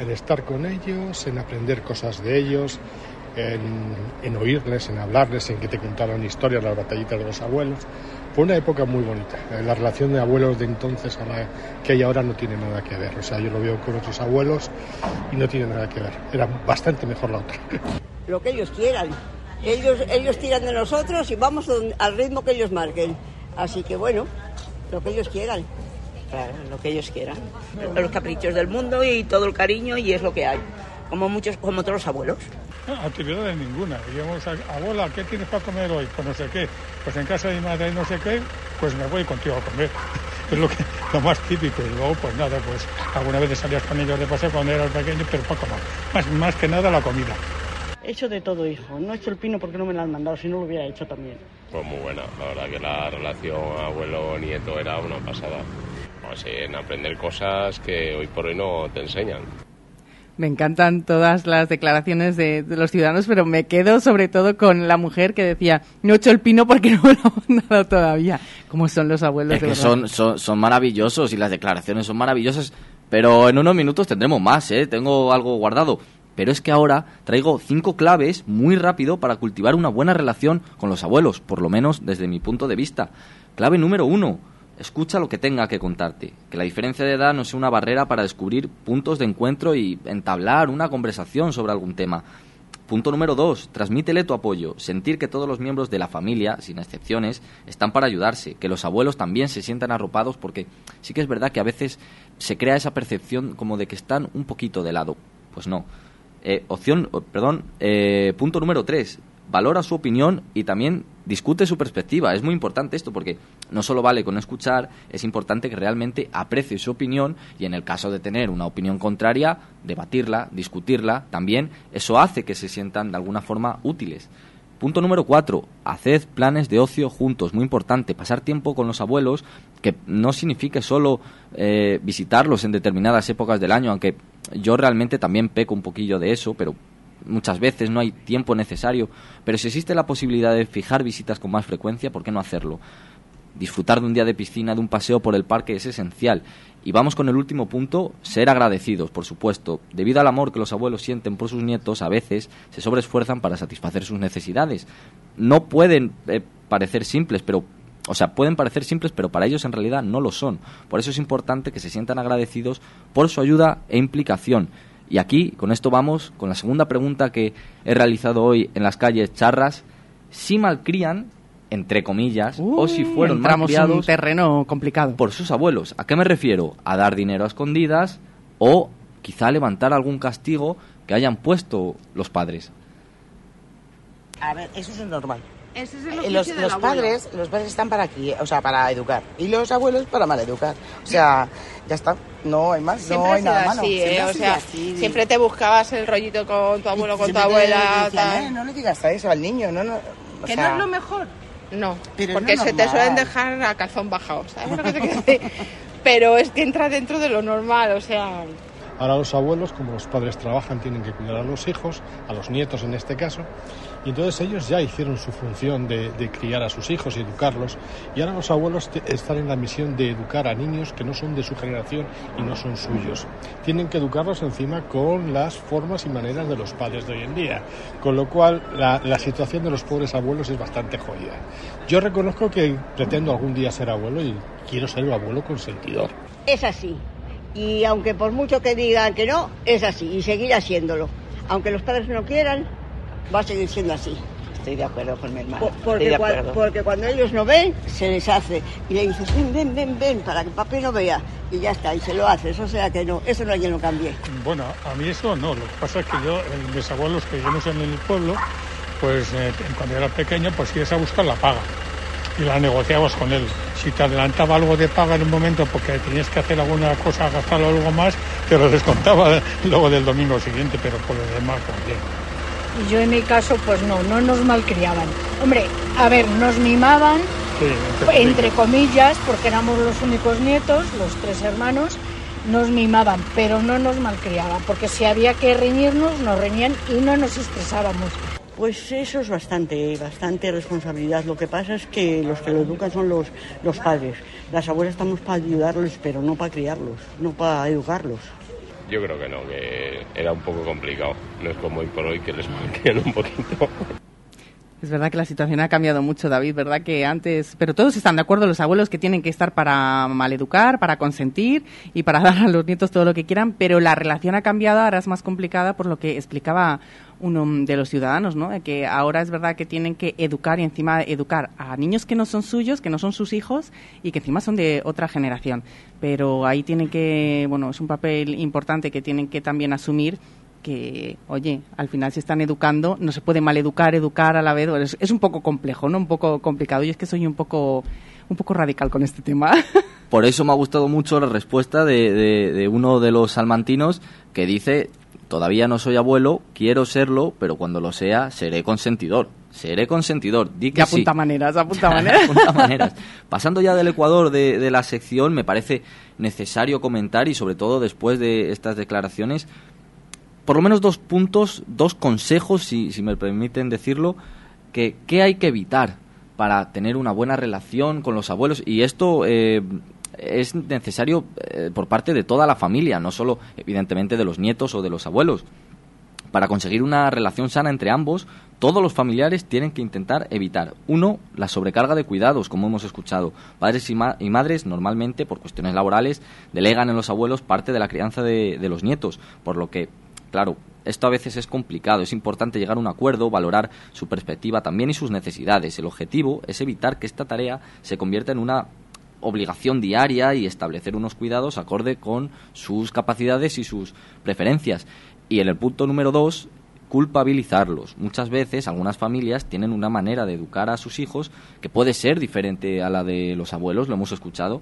en estar con ellos, en aprender cosas de ellos, en, en oírles, en hablarles, en que te contaran historias, las batallitas de los abuelos. Fue una época muy bonita. Eh, La relación de abuelos de entonces a la que hay ahora no tiene nada que ver. O sea, yo lo veo con otros abuelos y no tiene nada que ver. Era bastante mejor la otra. [LAUGHS]
lo que ellos quieran. Ellos, ellos tiran de nosotros y vamos al ritmo que ellos marquen. Así que bueno, lo que ellos quieran.
Claro, lo que ellos quieran. Los caprichos del mundo y todo el cariño y es lo que hay. Como muchos, como todos los abuelos.
Actividades ninguna. Digamos, abuela, ¿qué tienes para comer hoy? Pues no sé qué. Pues en casa de mi madre no sé qué, pues me voy contigo a comer. [LAUGHS] Es lo, que, lo más típico. Y luego, pues nada, pues alguna vez salías con ellos de paseo cuando eras pequeño, pero poco más. Más, más que nada la comida.
He hecho de todo, hijo. No he hecho el pino porque no me lo han mandado, si no lo hubiera hecho también.
Pues muy buena, la verdad que la relación abuelo-nieto era una pasada. Pues en aprender cosas que hoy por hoy no te enseñan.
Me encantan todas las declaraciones de, de los ciudadanos, pero me quedo sobre todo con la mujer que decía, no he hecho el pino porque no me lo han dado todavía. ¿Cómo son los abuelos
Es
de
que son, son, son maravillosos y las declaraciones son maravillosas, pero en unos minutos tendremos más, ¿eh? Tengo algo guardado. Pero es que ahora traigo cinco claves muy rápido para cultivar una buena relación con los abuelos, por lo menos desde mi punto de vista. Clave número uno, escucha lo que tenga que contarte. Que la diferencia de edad no sea una barrera para descubrir puntos de encuentro y entablar una conversación sobre algún tema. Punto número dos, transmítele tu apoyo. Sentir que todos los miembros de la familia, sin excepciones, están para ayudarse. Que los abuelos también se sientan arropados porque sí que es verdad que a veces se crea esa percepción como de que están un poquito de lado. Pues no. Eh, opción, perdón, eh, punto número tres, valora su opinión y también discute su perspectiva. Es muy importante esto porque no solo vale con escuchar, es importante que realmente aprecie su opinión y en el caso de tener una opinión contraria, debatirla, discutirla, también eso hace que se sientan de alguna forma útiles. Punto número cuatro, haced planes de ocio juntos, muy importante, pasar tiempo con los abuelos, que no signifique solo eh, visitarlos en determinadas épocas del año, aunque yo realmente también peco un poquillo de eso, pero muchas veces no hay tiempo necesario, pero si existe la posibilidad de fijar visitas con más frecuencia, ¿por qué no hacerlo? Disfrutar de un día de piscina, de un paseo por el parque es esencial. Y vamos con el último punto, ser agradecidos, por supuesto. Debido al amor que los abuelos sienten por sus nietos, a veces se sobreesfuerzan para satisfacer sus necesidades. No pueden eh, parecer simples, pero o sea, pueden parecer simples, pero para ellos en realidad no lo son. Por eso es importante que se sientan agradecidos por su ayuda e implicación. Y aquí, con esto vamos, con la segunda pregunta que he realizado hoy en las calles charras. Si malcrían, entre comillas, o si fueron
en un
malcriados
terreno complicado.
por sus abuelos. ¿A qué me refiero? A dar dinero a escondidas o quizá levantar algún castigo que hayan puesto los padres.
A ver, eso es normal.
Ese es el
Eh,
oficio
Los,
del
los
abuelo.
padres, los padres están para aquí, o sea, para educar. Y los abuelos para maleducar. O sea, ya está. No hay más,
Siempre
no
ha
hay nada malo.
¿eh?
Siempre ha
O sea,
así.
siempre te buscabas el rollito con tu abuelo, con tu
Siempre
abuela.
decían,
tal.
"Eh, no le digas a eso al niño, no, no. o
Que
sea,
no es lo mejor. No,
Pero
porque
no
se te suelen dejar a calzón bajado, ¿sabes lo que te quiero decir? Pero es que entra dentro de lo normal, o sea...
Ahora los abuelos, como los padres trabajan, tienen que cuidar a los hijos, a los nietos en este caso, y entonces ellos ya hicieron su función de, criar a sus hijos y educarlos, y ahora los abuelos están en la misión de educar a niños que no son de su generación y no son suyos. Tienen que educarlos encima con las formas y maneras de los padres de hoy en día, con lo cual la, situación de los pobres abuelos es bastante jodida. Yo reconozco que pretendo algún día ser abuelo y quiero ser un abuelo consentidor.
Es así. Y aunque por mucho que digan que no, es así. Y seguirá siéndolo. Aunque los padres no quieran, va a seguir siendo así.
Estoy de acuerdo con mi hermano.
Porque, cua- cuando ellos no ven, se les hace. Y le dices, ven, ven, ven, ven, para que papi no vea. Y ya está, y se lo hace. Eso sea que no, eso no hay quien lo cambie.
Bueno, a mí eso no. Lo que pasa es que yo, el- mis abuelos que vivimos en el pueblo, pues eh, cuando era pequeño, pues ibas a buscar la paga y la negociabas con él. Si te adelantaba algo de paga en un momento porque tenías que hacer alguna cosa, gastarlo algo más, te lo descontaba [LAUGHS] luego del domingo siguiente, pero por lo demás, pues bien.
Y yo en mi caso, pues no, no nos malcriaban. Hombre, a ver, nos mimaban,
Sí, entre
entre comillas, porque éramos los únicos nietos, los tres hermanos, nos mimaban, pero no nos malcriaban, porque si había que reñirnos, nos reñían y no nos estresábamos.
Pues eso es bastante, bastante responsabilidad. Lo que pasa es que los que lo educan son los, los padres. Las abuelas estamos para ayudarlos, pero no para criarlos, no para educarlos.
Yo creo que no, que era un poco complicado. No es como hoy por hoy que les [LAUGHS] manquean un poquito.
Es verdad que la situación ha cambiado mucho, David, ¿verdad? Que antes, pero todos están de acuerdo, los abuelos que tienen que estar para maleducar, para consentir y para [LAUGHS] dar a los nietos todo lo que quieran, pero la relación ha cambiado, ahora es más complicada por lo que explicaba uno de los ciudadanos, ¿no? Que ahora es verdad que tienen que educar y encima educar a niños que no son suyos, que no son sus hijos y que encima son de otra generación. Pero ahí tienen que, bueno, es un papel importante que tienen que también asumir que, oye, al final se están educando, no se puede maleducar, educar a la vez, es, es un poco complejo, ¿no? Un poco complicado. Yo es que soy un poco, un poco radical con este tema. [LAUGHS]
Por eso me ha gustado mucho la respuesta de, de- de uno de los salmantinos que dice, todavía no soy abuelo, quiero serlo, pero cuando lo sea, seré consentidor. Seré consentidor. Di que
Ya
sí.
apunta maneras, [LAUGHS] apunta maneras.
Apunta maneras. Pasando ya del Ecuador de, de la sección, me parece necesario comentar y sobre todo después de estas declaraciones, por lo menos dos puntos, dos consejos, si, me permiten decirlo, que qué hay que evitar para tener una buena relación con los abuelos. Y esto eh, es necesario eh, por parte de toda la familia, no solo evidentemente de los nietos o de los abuelos. Para conseguir una relación sana entre ambos, todos los familiares tienen que intentar evitar, uno, la sobrecarga de cuidados, como hemos escuchado. Padres y, ma- y madres normalmente, por cuestiones laborales, delegan en los abuelos parte de la crianza de los nietos, por lo que, claro, esto a veces es complicado. Es importante llegar a un acuerdo, valorar su perspectiva también y sus necesidades. El objetivo es evitar que esta tarea se convierta en una obligación diaria y establecer unos cuidados acorde con sus capacidades y sus preferencias. Y en el punto número dos, culpabilizarlos. Muchas veces algunas familias tienen una manera de educar a sus hijos que puede ser diferente a la de los abuelos, lo hemos escuchado.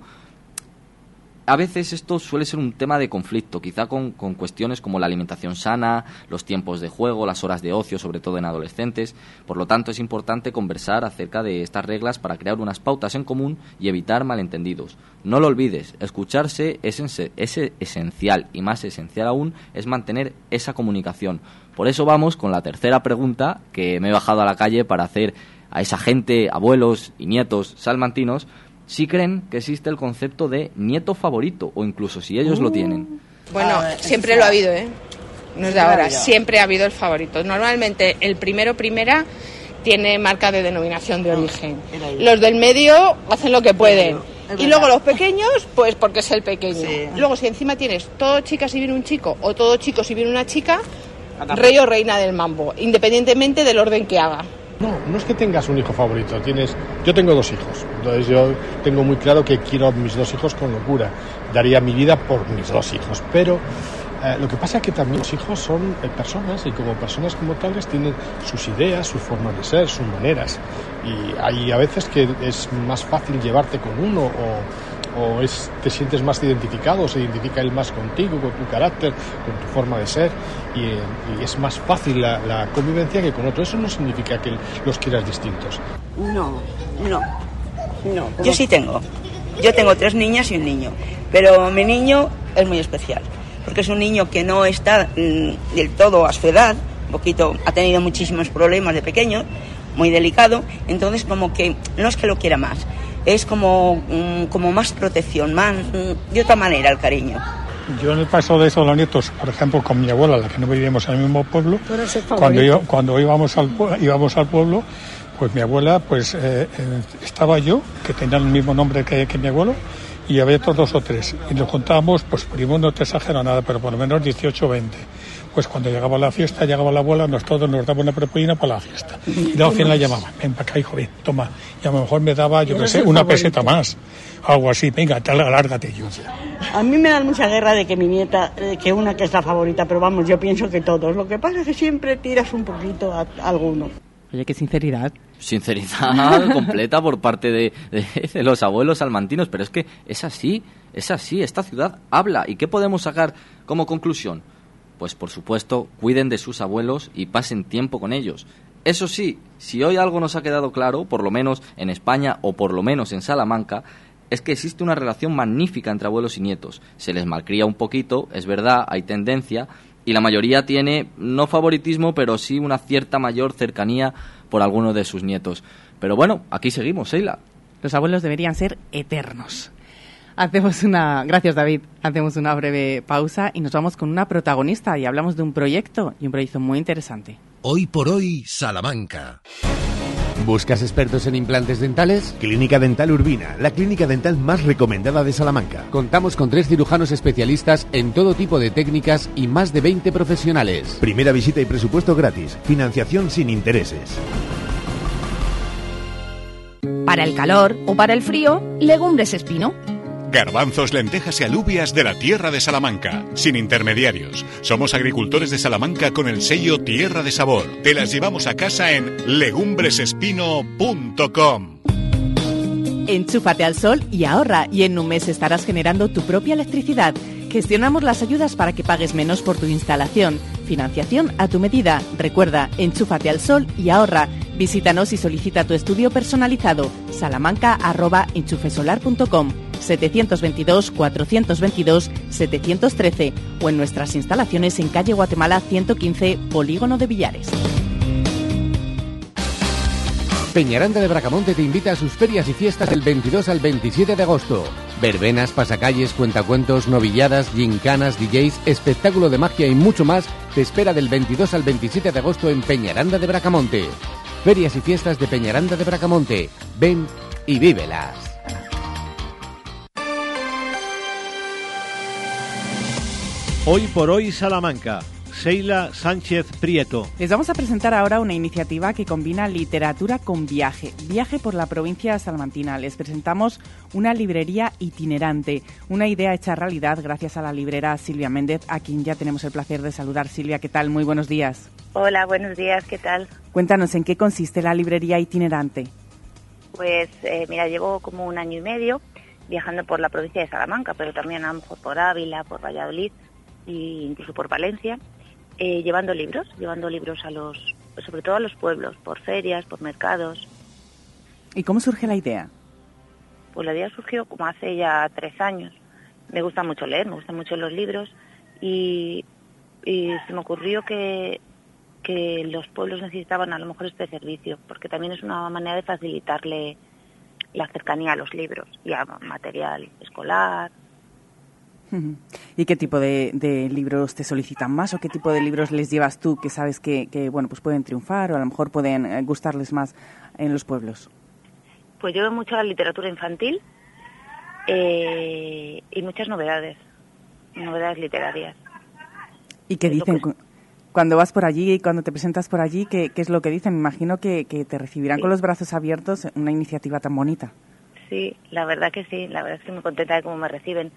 A veces esto suele ser un tema de conflicto, quizá con, cuestiones como la alimentación sana, los tiempos de juego, las horas de ocio, sobre todo en adolescentes. Por lo tanto, es importante conversar acerca de estas reglas para crear unas pautas en común y evitar malentendidos. No lo olvides, escucharse es, es esencial y más esencial aún es mantener esa comunicación. Por eso vamos con la tercera pregunta que me he bajado a la calle para hacer a esa gente, abuelos y nietos salmantinos, si creen que existe el concepto de nieto favorito o incluso si ellos lo tienen.
Bueno,
Ah,
siempre lo ha habido, ¿eh? No es de
ha
ahora, siempre ha habido el favorito. Normalmente el primero primera tiene marca de denominación de origen.
era ahí.
Los del medio hacen lo que pueden. Y luego los pequeños, pues porque es el pequeño.
Sí.
Luego si encima tienes todo chica si viene un chico o todo chico si viene una chica, rey o reina del mambo, independientemente del orden que haga.
No, no es que tengas un hijo favorito, tienes, yo tengo dos hijos, entonces yo tengo muy claro que quiero a mis dos hijos con locura, daría mi vida por mis dos hijos, pero eh, lo que pasa es que también los hijos son eh, personas y como personas como tales tienen sus ideas, sus formas de ser, sus maneras y hay a veces que es más fácil llevarte con uno o, o es, te sientes más identificado, se identifica él más contigo, con tu carácter, con tu forma de ser y, eh, y es más fácil la, la convivencia que con otro. Eso no significa que los quieras distintos.
No, no, no. Yo sí tengo. Yo tengo tres niñas y un niño. Pero mi niño es muy especial. Porque es un niño que no está mm, del todo a su edad. Un poquito, ha tenido muchísimos problemas de pequeño, muy delicado. Entonces, como que no es que lo quiera más. Es como, mm, como más protección, más, mm, de otra manera el cariño.
Yo en el paso de eso, los nietos, por ejemplo, con mi abuela, la que no vivíamos en el mismo pueblo, cuando, yo, cuando íbamos, al, íbamos al pueblo, pues mi abuela, pues eh, eh, estaba yo, que tenía el mismo nombre que, que mi abuelo, y había otros dos o tres. Y nos contábamos, pues primo no te exagero nada, pero por lo menos 18 o 20. Pues cuando llegaba la fiesta, llegaba la abuela, nos todos nos daba una propina para la fiesta. Y luego al final la llamaba, ven para acá, hijo, ven, toma. Y a lo mejor me daba, yo qué sé, una
favorito.
peseta más. Algo así, venga, tal, alárgate yo.
A mí me dan mucha guerra de que mi nieta, eh, que una que es la favorita, pero vamos, yo pienso que todos. Lo que pasa es que siempre tiras un poquito a, a alguno.
Oye, qué sinceridad.
Sinceridad [LAUGHS] completa por parte de, de- de los abuelos salmantinos, pero es que es así, es así, esta ciudad habla. ¿Y qué podemos sacar como conclusión? Pues por supuesto, cuiden de sus abuelos y pasen tiempo con ellos. Eso sí, si hoy algo nos ha quedado claro, por lo menos en España o por lo menos en Salamanca, es que existe una relación magnífica entre abuelos y nietos. Se les malcría un poquito, es verdad, hay tendencia, y la mayoría tiene no favoritismo, pero sí una cierta mayor cercanía por alguno de sus nietos. Pero bueno, aquí seguimos, Sheila.
Los abuelos deberían ser eternos. Hacemos una, gracias David, hacemos una breve pausa y nos vamos con una protagonista y hablamos de un proyecto y un proyecto muy interesante.
Hoy por hoy, Salamanca. ¿Buscas expertos en implantes dentales?
Clínica Dental Urbina, la clínica dental más recomendada de Salamanca.
Contamos con tres cirujanos especialistas en todo tipo de técnicas y más de 20 profesionales.
Primera visita y presupuesto gratis. Financiación sin intereses.
Para el calor o para el frío, legumbres espino.
Garbanzos, lentejas y alubias de la tierra de Salamanca, sin intermediarios. Somos agricultores de Salamanca con el sello Tierra de Sabor. Te las llevamos a casa en legumbresespino.com.
Enchúfate al sol y ahorra y en un mes estarás generando tu propia electricidad. Gestionamos las ayudas para que pagues menos por tu instalación. Financiación a tu medida. Recuerda, enchúfate al sol y ahorra. Visítanos y solicita tu estudio personalizado. salamanca.enchufesolar.com 722-422-713 o en nuestras instalaciones en calle Guatemala 115, Polígono de Villares.
Peñaranda de Bracamonte te invita a sus ferias y fiestas del 22 al 27 de agosto. Verbenas, pasacalles, cuentacuentos, novilladas, gincanas, DJs, espectáculo de magia y mucho más te espera del 22 al 27 de agosto en Peñaranda de Bracamonte. Ferias y fiestas de Peñaranda de Bracamonte. Ven y vívelas.
Hoy por hoy Salamanca. Sheila Sánchez Prieto.
Les vamos a presentar ahora una iniciativa que combina literatura con viaje. Viaje por la provincia salmantina. Les presentamos una librería itinerante, una idea hecha realidad gracias a la librera Silvia Méndez, a quien ya tenemos el placer de saludar. Silvia, ¿qué tal? Muy buenos días.
Hola, buenos días, ¿qué tal?
Cuéntanos en qué consiste la librería itinerante.
Pues eh, mira, llevo como un año y medio viajando por la provincia de Salamanca, pero también a lo mejor por Ávila, por Valladolid e incluso por Valencia, eh, llevando libros, llevando libros a los, sobre todo a los pueblos, por ferias, por mercados.
¿Y cómo surge la idea?
Pues la idea surgió como hace ya tres años. Me gusta mucho leer, me gustan mucho los libros y, y se me ocurrió que, que los pueblos necesitaban a lo mejor este servicio, porque también es una manera de facilitarle la cercanía a los libros y a material escolar.
¿Y qué tipo de, de libros te solicitan más o qué tipo de libros les llevas tú que sabes que, que, bueno pues pueden triunfar o a lo mejor pueden eh, gustarles más en los pueblos?
Pues llevo mucho la literatura infantil eh, y muchas novedades, novedades literarias.
¿Y qué dicen?
que-
Cuando vas por allí y cuando te presentas por allí, ¿qué, qué es lo que dicen? Me imagino que, que te recibirán
Sí.
con los brazos abiertos una iniciativa tan bonita.
Sí, la verdad que sí, la verdad es que muy contenta de cómo me reciben,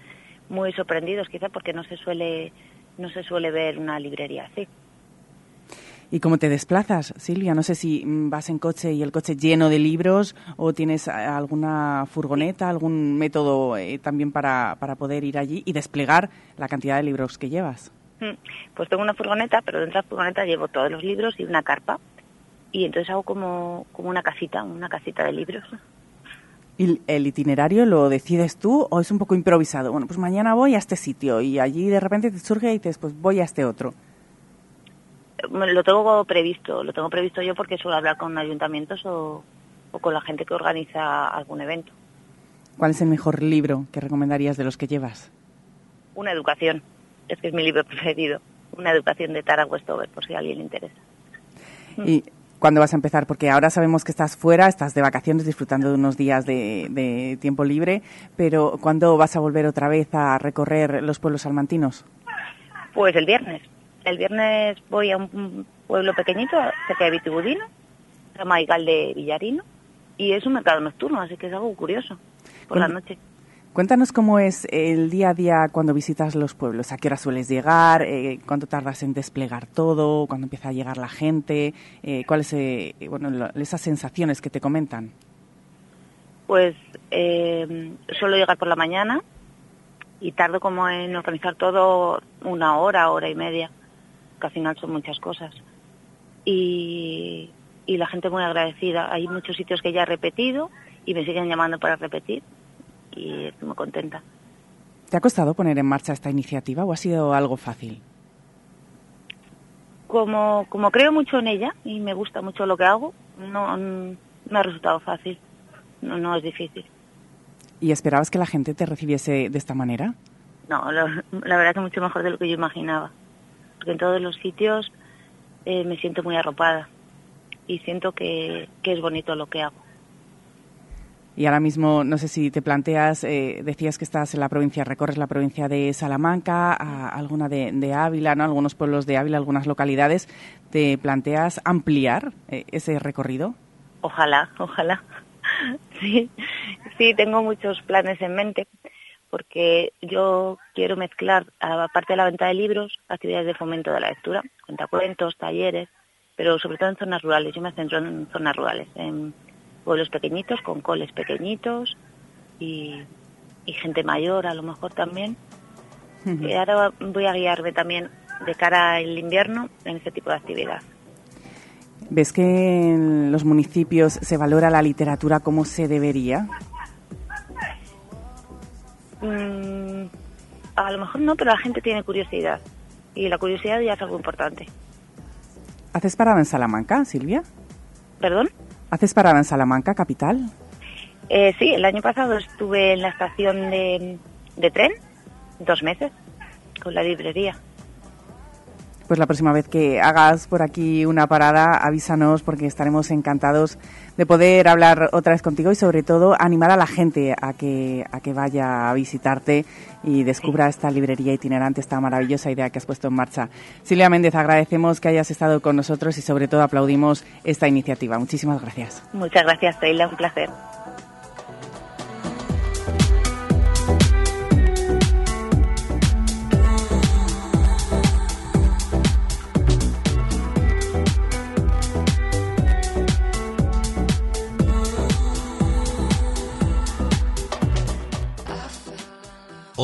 muy sorprendidos quizá porque no se suele no se suele ver una librería así.
¿Y cómo te desplazas, Silvia? No sé si mm, vas en coche y el coche lleno de libros o tienes eh, alguna furgoneta, algún método eh, también para, para poder ir allí y desplegar la cantidad de libros que llevas.
Mm, Pues tengo una furgoneta, pero dentro de la furgoneta llevo todos los libros y una carpa. Y entonces hago como, como una casita, una casita de libros.
¿Y el itinerario lo decides tú o es un poco improvisado? Bueno, pues mañana voy a este sitio y allí de repente te surge y dices, pues voy a este otro.
Me- Lo tengo previsto, lo tengo previsto yo porque suelo hablar con ayuntamientos o, o con la gente que organiza algún evento.
¿Cuál es el mejor libro que recomendarías de los que llevas?
Una educación, es que es mi libro [LAUGHS] preferido. Una educación de Tara Westover, por si a alguien le interesa.
¿Y [LAUGHS] cuándo vas a empezar? Porque ahora sabemos que estás fuera, estás de vacaciones disfrutando de unos días de, de tiempo libre, pero ¿cuándo vas a volver otra vez a recorrer los pueblos salmantinos?
Pues el viernes. El viernes voy a un pueblo pequeñito, cerca de Vitibudino, se llama Igal de Villarino, y es un mercado nocturno, así que es algo curioso, por la noche.
Cuéntanos cómo es el día a día cuando visitas los pueblos. ¿A qué hora sueles llegar? Eh, ¿Cuánto tardas en desplegar todo? ¿Cuándo empieza a llegar la gente? Eh, ¿Cuáles eh, bueno, esas sensaciones que te comentan?
Pues eh, suelo llegar por la mañana y tardo como en organizar todo una hora, hora y media, que al final son muchas cosas. Y, y la gente muy agradecida. Hay muchos sitios que ya he repetido y me siguen llamando para repetir y estoy muy contenta.
¿Te ha costado poner en marcha esta iniciativa o ha sido algo fácil?
Como, como creo mucho en ella y me gusta mucho lo que hago, no, no me ha resultado fácil, no, no es difícil.
¿Y esperabas que la gente te recibiese de esta manera?
No, lo- la verdad que mucho mejor de lo que yo imaginaba. Porque en todos los sitios eh, me siento muy arropada y siento que, que es bonito lo que hago.
Y ahora mismo, no sé si te planteas, eh, decías que estás en la provincia, recorres la provincia de Salamanca, alguna de, de Ávila, ¿no? algunos pueblos de Ávila, algunas localidades. ¿Te planteas ampliar eh, ese recorrido?
Ojalá, ojalá. [LAUGHS] Sí, sí, tengo muchos planes en mente porque yo quiero mezclar, aparte de la venta de libros, actividades de fomento de la lectura, cuentacuentos, talleres, pero sobre todo en zonas rurales. Yo me centro en zonas rurales, en pueblos pequeñitos, con coles pequeñitos y, y gente mayor a lo mejor también. Y ahora voy a guiarme también de cara al invierno en este tipo de actividad.
¿Ves que en los municipios se valora la literatura como se debería?
Mm, a lo mejor no, pero la gente tiene curiosidad. Y la curiosidad ya es algo importante.
¿Haces parada en Salamanca, Silvia?
¿Perdón?
¿Haces parada en Salamanca, capital?
Eh, sí, el año pasado estuve en la estación de, de tren, dos meses, con la librería.
Pues la próxima vez que hagas por aquí una parada, avísanos porque estaremos encantados de poder hablar otra vez contigo y sobre todo animar a la gente a que, a que vaya a visitarte y descubra esta librería itinerante, esta maravillosa idea que has puesto en marcha. Silvia Méndez, agradecemos que hayas estado con nosotros y sobre todo aplaudimos esta iniciativa. Muchísimas gracias.
Muchas gracias, Teila, un placer.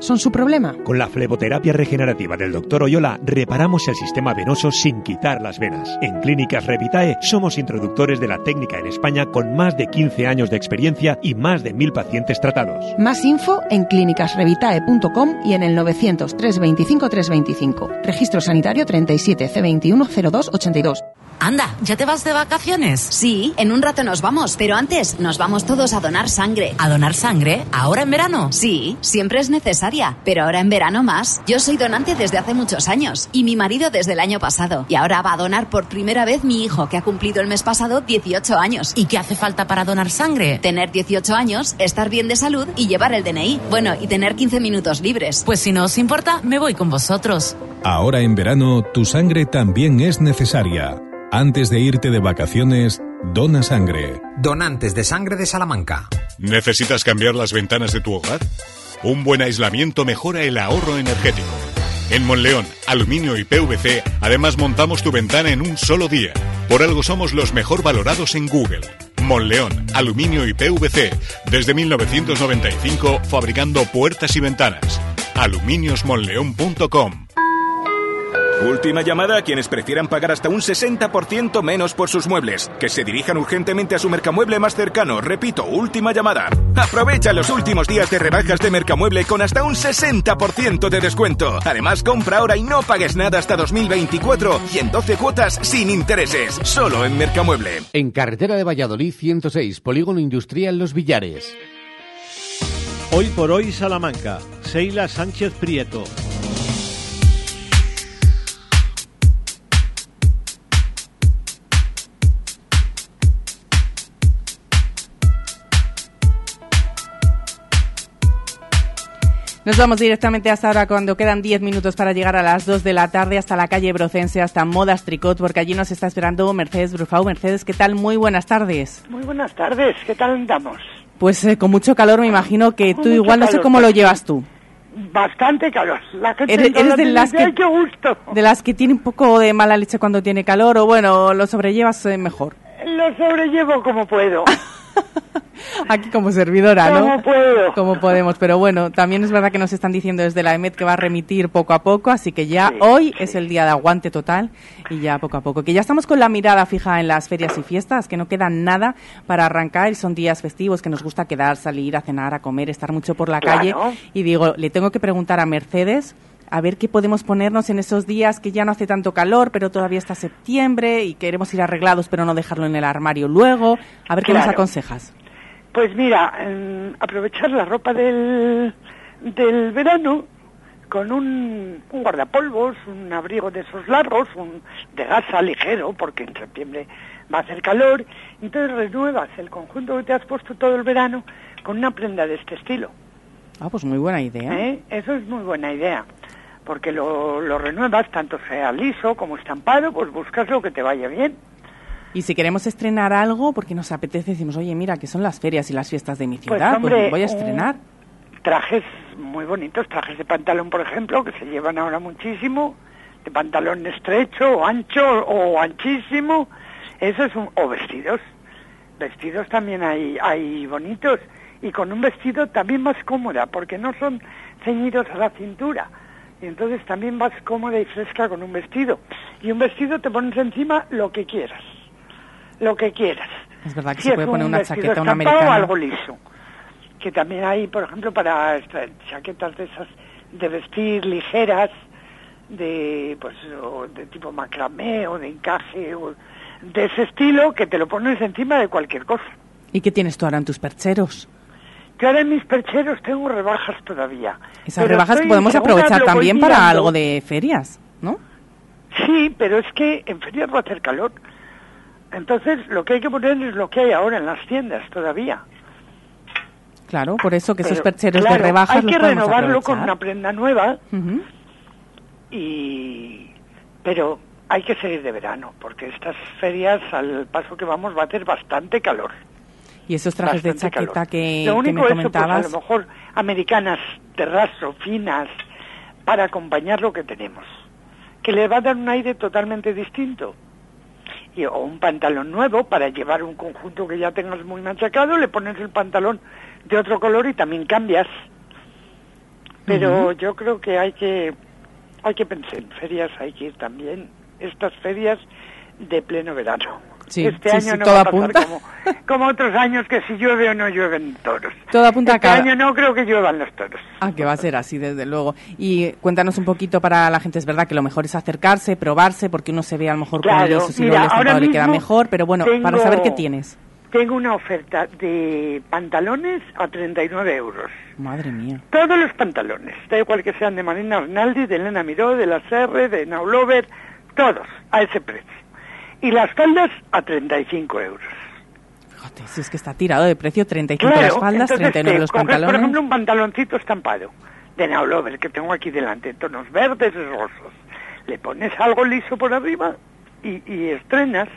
son su problema?
Con la fleboterapia regenerativa del Dr. Oyola reparamos el sistema venoso sin quitar las venas. En Clínicas Revitae somos introductores de la técnica en España con más de 15 años de experiencia y más de mil pacientes tratados.
Más info en clínicasrevitae.com y en el 900 325 325. Registro sanitario 37 C21 02 82.
Anda, ¿ya te vas de vacaciones?
Sí, en un rato nos vamos, pero antes nos vamos todos a donar sangre.
¿A donar sangre? ¿Ahora en verano?
Sí, siempre es necesaria, pero ahora en verano más. Yo soy donante desde hace muchos años y mi marido desde el año pasado. Y ahora va a donar por primera vez mi hijo, que ha cumplido el mes pasado 18 años.
¿Y qué hace falta para donar sangre?
Tener 18 años, estar bien de salud y llevar el DNI. Bueno, y tener 15 minutos libres.
Pues si no os importa, me voy con vosotros.
Ahora en verano, tu sangre también es necesaria. Antes de irte de vacaciones, dona sangre.
Donantes de sangre de Salamanca.
¿Necesitas cambiar las ventanas de tu hogar? Un buen aislamiento mejora el ahorro energético. En Monleón, Aluminio y PVC, además montamos tu ventana en un solo día. Por algo somos los mejor valorados en Google. Monleón, Aluminio y PVC, desde 1995 fabricando puertas y ventanas. aluminiosmonleón.com
Última llamada a quienes prefieran pagar hasta un 60% menos por sus muebles. Que se dirijan urgentemente a su Mercamueble más cercano. Repito, última llamada. Aprovecha los últimos días de rebajas de Mercamueble con hasta un 60% de descuento. Además, compra ahora y no pagues nada hasta 2024 y en 12 cuotas sin intereses. Solo en Mercamueble.
En carretera de Valladolid 106, Polígono Industrial Los Villares.
Hoy por hoy Salamanca. Seila Sánchez Prieto.
Nos vamos directamente hasta ahora cuando quedan 10 minutos para llegar a las 2 de la tarde hasta la calle Brocense, hasta Modas Tricot, porque allí nos está esperando Mercedes Brufau. Mercedes, ¿qué tal? Muy buenas tardes.
Muy buenas tardes, ¿qué tal andamos?
Pues eh, con mucho calor me imagino que tú igual no sé cómo lo llevas tú.
Bastante calor. La gente
Eres, de
la
las que
"Ay, qué gusto.
de las que tiene un poco de mala leche cuando tiene calor o bueno, lo sobrellevas eh, mejor.
Lo sobrellevo como puedo. [LAUGHS]
Aquí como servidora, ¿no?
Como puedo.
Como podemos, pero bueno, también es verdad que nos están diciendo desde la EMET que va a remitir poco a poco, así que ya hoy es el día de aguante total y ya poco a poco. Que ya estamos con la mirada fija en las ferias y fiestas, que no queda nada para arrancar y son días festivos que nos gusta quedar, salir a cenar, a comer, estar mucho por la
Claro.
calle. Y digo, le tengo que preguntar a Mercedes a ver qué podemos ponernos en esos días que ya no hace tanto calor, pero todavía está septiembre y queremos ir arreglados, pero no dejarlo en el armario luego. A ver qué nos aconsejas.
Pues mira, em, aprovechar la ropa del, del verano con un, un guardapolvos, un abrigo de esos largos, un de gasa ligero, porque en septiembre va a hacer calor, entonces renuevas el conjunto que te has puesto todo el verano con una prenda de este estilo.
Ah, pues muy buena idea.
¿eh? Eso es muy buena idea, porque lo, lo renuevas, tanto sea liso como estampado, pues buscas lo que te vaya bien.
Y si queremos estrenar algo, porque nos apetece, decimos, oye, mira, que son las ferias y las fiestas de mi
Pues,
ciudad, pues,
hombre,
voy a estrenar.
trajes muy bonitos, trajes de pantalón, por ejemplo, que se llevan ahora muchísimo, de pantalón estrecho o ancho o anchísimo, eso es un, o vestidos, vestidos también hay, hay bonitos, y con un vestido también más cómoda, porque no son ceñidos a la cintura, y entonces también vas cómoda y fresca con un vestido, y un vestido te pones encima lo que quieras, lo que quieras.
Es verdad que
Si
se puede poner
un
una chaqueta, una
estampado o
americana.
algo liso que también hay, por ejemplo, para chaquetas de esas de vestir ligeras, de pues o de tipo macramé o de encaje o de ese estilo que te lo pones encima de cualquier cosa.
¿Y qué tienes tú ahora en tus percheros?
Yo ahora en mis percheros tengo rebajas todavía.
Esas rebajas que podemos aprovechar también para algo de ferias, ¿no?
Sí, pero es que en ferias va a hacer calor. Entonces lo que hay que poner es lo que hay ahora en las tiendas todavía.
Claro, por eso que esos percheros de rebajas
hay
los
que renovarlo con una prenda nueva y pero hay que seguir de verano porque estas ferias al paso que vamos va a hacer bastante calor.
Y esos trajes de chaqueta
calor.
que,
lo
que
único es pues, a lo mejor americanas de raso finas para acompañar lo que tenemos que le va a dar un aire totalmente distinto o un pantalón nuevo para llevar un conjunto que ya tengas muy machacado le pones el pantalón de otro color y también cambias. Pero yo creo que hay que hay que pensar en ferias hay que ir también. Estas ferias de pleno verano
Sí,
este
sí,
año
sí,
no va a pasar como, como otros años que si llueve o no llueven toros.
Todo apunta a
este
cada-
año no creo que lluevan los toros.
Ah, que va a ser así, desde luego. Y cuéntanos un poquito para la gente, es verdad que lo mejor es acercarse, probarse, porque uno se ve a lo mejor con
Claro,
el yeso, si
mira,
no
ahora
estampado le queda
mismo
mejor, pero bueno, para
tengo-
saber qué tienes.
Tengo una oferta de pantalones a 39 euros.
Madre mía.
Todos los pantalones, da igual que sean de Marina Arnaldi, de Elena Miró, de la Serre, de Naulover, todos a ese precio. Y las faldas a 35 euros.
Fíjate, si es que está tirado de precio, 35
Claro,
las faldas,
entonces
39
te
los
coges,
pantalones.
por ejemplo, un pantaloncito estampado de Naulover que tengo aquí delante, en tonos verdes y rosos. Le pones algo liso por arriba y, y estrenas.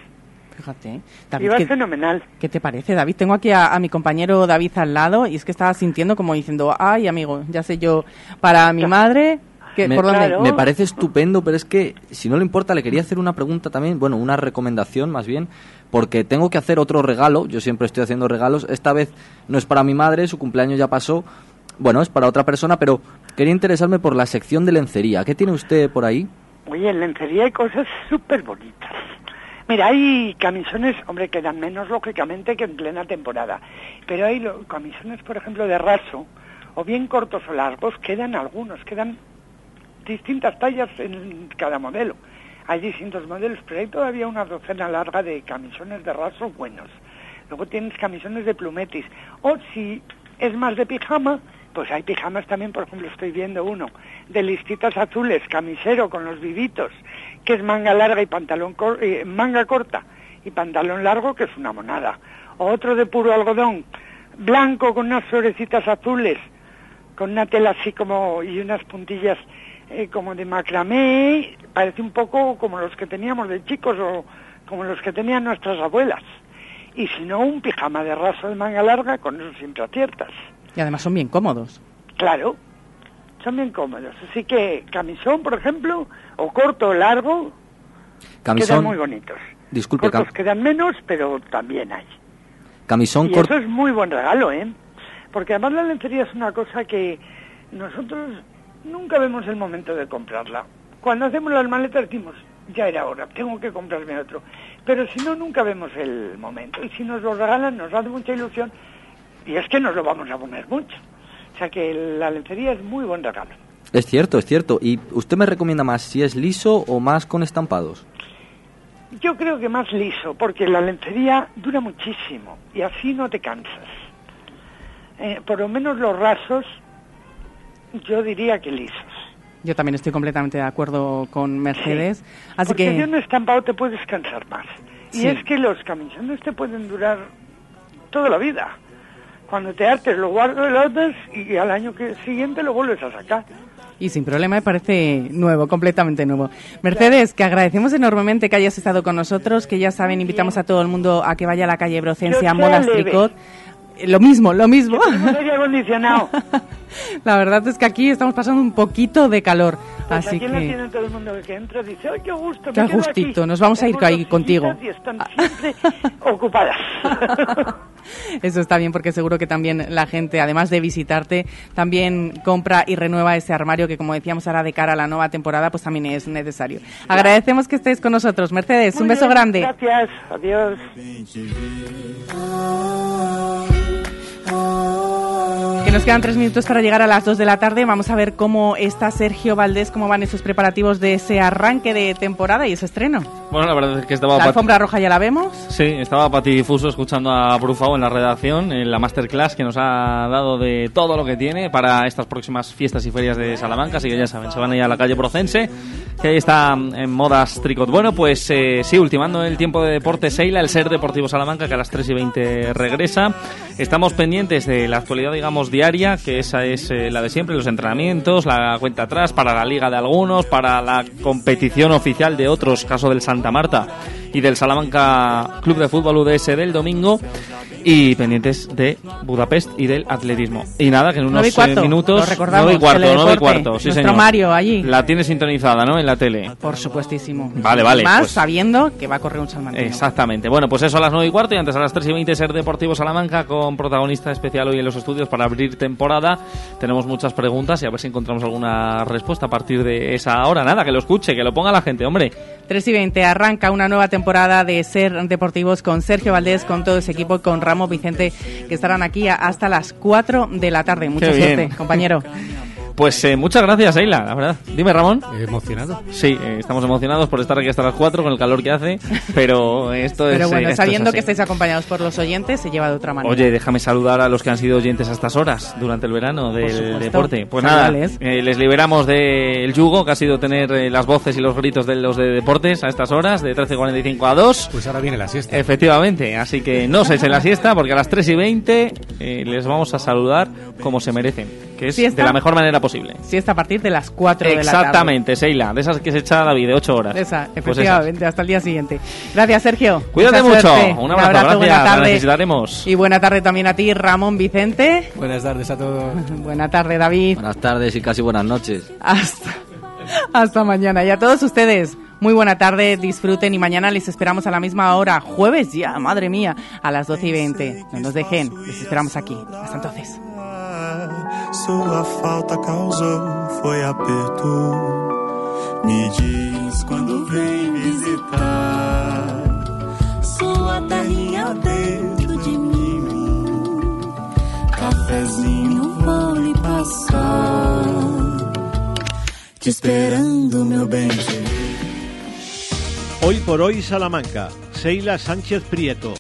Fíjate. David, ¿qué,
fenomenal.
qué te parece, David? Tengo aquí a, a mi compañero David al lado y es que estaba sintiendo como diciendo, ay, amigo, ya sé yo, para mi madre,
Me,
¿por dónde?
me parece estupendo, pero es que, si no le importa, le quería hacer una pregunta también, bueno, una recomendación más bien, porque tengo que hacer otro regalo, yo siempre estoy haciendo regalos, esta vez no es para mi madre, su cumpleaños ya pasó, bueno, es para otra persona, pero quería interesarme por la sección de lencería. ¿Qué tiene usted por ahí?
Oye, en lencería hay cosas súper bonitas. Mira, hay camisones, hombre, que dan menos lógicamente que en plena temporada. Pero hay lo- camisones, por ejemplo, de raso, o bien cortos o largos, quedan algunos, quedan distintas tallas en cada modelo. Hay distintos modelos, pero hay todavía una docena larga de camisones de raso buenos. Luego tienes camisones de plumetis. O si es más de pijama, pues hay pijamas también, por ejemplo, estoy viendo uno de listitas azules, camisero con los vivitos, que es manga larga y pantalón cor- eh, manga corta y pantalón largo, que es una monada. O otro de puro algodón, blanco con unas florecitas azules, con una tela así como y unas puntillas eh, como de macramé, parece un poco como los que teníamos de chicos o como los que tenían nuestras abuelas. Y si no, un pijama de raso de manga larga con eso siempre aciertas.
Y además son bien cómodos.
Claro, son bien cómodos. Así que camisón, por ejemplo, o corto o largo, quedan
Camisón,
muy bonitos.
disculpe,
Cortos
cam-
quedan menos, pero también hay.
camisón corto.
eso es muy buen regalo, ¿eh? Porque además la lencería es una cosa que nosotros nunca vemos el momento de comprarla. Cuando hacemos las maletas decimos, ya era hora, tengo que comprarme otro. Pero si no, nunca vemos el momento. Y si nos lo regalan, nos hace mucha ilusión. Y es que nos lo vamos a poner mucho. O sea que la lencería es muy buen regalo.
Es cierto, es cierto. ¿Y usted me recomienda más si es liso o más con estampados?
Yo creo que más liso, porque la lencería dura muchísimo y así no te cansas. Eh, por lo menos los rasos, yo diría que lisos.
Yo también estoy completamente de acuerdo con Mercedes. Así
Porque
que
de un estampado te puedes cansar más. Y
Sí.
es que los camisones te pueden durar toda la vida. Cuando te hartes lo guardas y al año que siguiente lo vuelves a sacar.
Y sin problema, me parece nuevo, completamente nuevo. Mercedes, que agradecemos enormemente que hayas estado con nosotros, que ya saben, invitamos a todo el mundo a que vaya a la calle Brocencia, Modas. Tricot. Lo mismo, lo mismo.
Aire acondicionado. [LAUGHS]
La verdad es que aquí estamos pasando un poquito de calor,
Pues
así
aquí
que
tiene todo el mundo que entra dice, ¡ay, qué gusto!
qué
me quedo
gustito.
aquí".
Nos vamos a ir ahí contigo.
Y están siempre [LAUGHS] ocupadas. [LAUGHS]
Eso está bien porque seguro que también la gente, además de visitarte, también compra y renueva ese armario que, como decíamos ahora de cara a la nueva temporada, pues también es necesario. Agradecemos que estés con nosotros. Mercedes,
Muy
un beso
bien,
grande.
Gracias, adiós. Oh.
Que nos quedan tres minutos para llegar a las dos de la tarde. Vamos a ver cómo está Sergio Valdés, cómo van esos preparativos de ese arranque de temporada y ese estreno.
Bueno, la verdad es que estaba
La alfombra roja ya la vemos.
Sí, estaba patidifuso escuchando a Brufao en la redacción, en la masterclass que nos ha dado de todo lo que tiene para estas próximas fiestas y ferias de Salamanca, así que ya saben, se van a ir a la calle Procense, que ahí está en modas tricot. Bueno, pues eh, sí, ultimando el tiempo de deporte Seila, el Ser Deportivo Salamanca, que a las 3 y 20 regresa. Estamos pendientes de la actualidad, digamos, diaria, que esa es eh, la de siempre, los entrenamientos, la cuenta atrás para la liga de algunos, para la competición oficial de otros, caso del Santa Marta y del Salamanca Club de Fútbol UDS del domingo.
Y pendientes de Budapest y del atletismo. Y nada, que en unos
Nueve y cuarto,
eh, minutos...
lo recordamos,
y cuarto,
Teledeporte,
nueve y cuarto, sí
nuestro
señor.
Mario allí.
La tiene sintonizada, ¿no? En la tele.
Por supuestísimo.
Vale, vale,
Más
pues-
sabiendo que va a correr un salmantino.
Exactamente. Bueno, pues eso a las 9 y cuarto y antes a las 3 y 20 Ser Deportivo Salamanca con protagonista especial hoy en los estudios para abrir temporada. Tenemos muchas preguntas y a ver si encontramos alguna respuesta a partir de esa hora. Nada, que lo escuche, que lo ponga la gente, hombre.
3 y 20 arranca una nueva temporada de Ser Deportivos con Sergio Valdés, con todo ese equipo, con Ramos Vicente, que estarán aquí hasta las 4 de la tarde. Mucha
Qué bien.
suerte, compañero. [LAUGHS]
Pues eh, muchas gracias, Eila, la verdad. Dime, Ramón.
Emocionado.
Sí, eh, estamos emocionados por estar aquí hasta las 4 con el calor que hace, pero esto es...
Pero
eh,
bueno,
es
sabiendo
así.
que estáis acompañados por los oyentes, se lleva de otra manera.
Oye, déjame saludar a los que han sido oyentes a estas horas durante el verano del deporte. Pues nada,
Saludales.
eh, les liberamos del yugo, que ha sido tener eh, las voces y los gritos de los de deportes a estas horas, de 13.45 a 2.
Pues ahora viene la siesta.
Efectivamente, así que no se echen la siesta, porque a las 3 y 20 eh, les vamos a saludar como se merecen, que es
Siesta.
de la mejor manera posible.
Si está a partir de las 4 de la tarde.
Exactamente, Seila, de esas que se echa David de 8 horas.
Esa,
Pues
efectivamente, hasta el día siguiente. Gracias, Sergio.
Cuídate
Mucha
mucho.
suerte.
Un abrazo, gracias,
buena
la
tarde.
necesitaremos.
Y buena tarde también a ti, Ramón Vicente.
Buenas tardes a todos. [LAUGHS]
buena tarde, David.
Buenas tardes y casi buenas noches.
Hasta, hasta mañana. Y a todos ustedes, muy buena tarde, disfruten y mañana les esperamos a la misma hora, jueves ya, madre mía, a las 12 y 20. No nos dejen, les esperamos aquí. Hasta entonces.
Sua falta causou foi aperto. Me diz quando vem visitar. Sua terrinha dentro de mim. Cafezinho vou lhe passar. Te esperando, meu bem.
Hoy por hoy Salamanca, Seila Sánchez Prieto.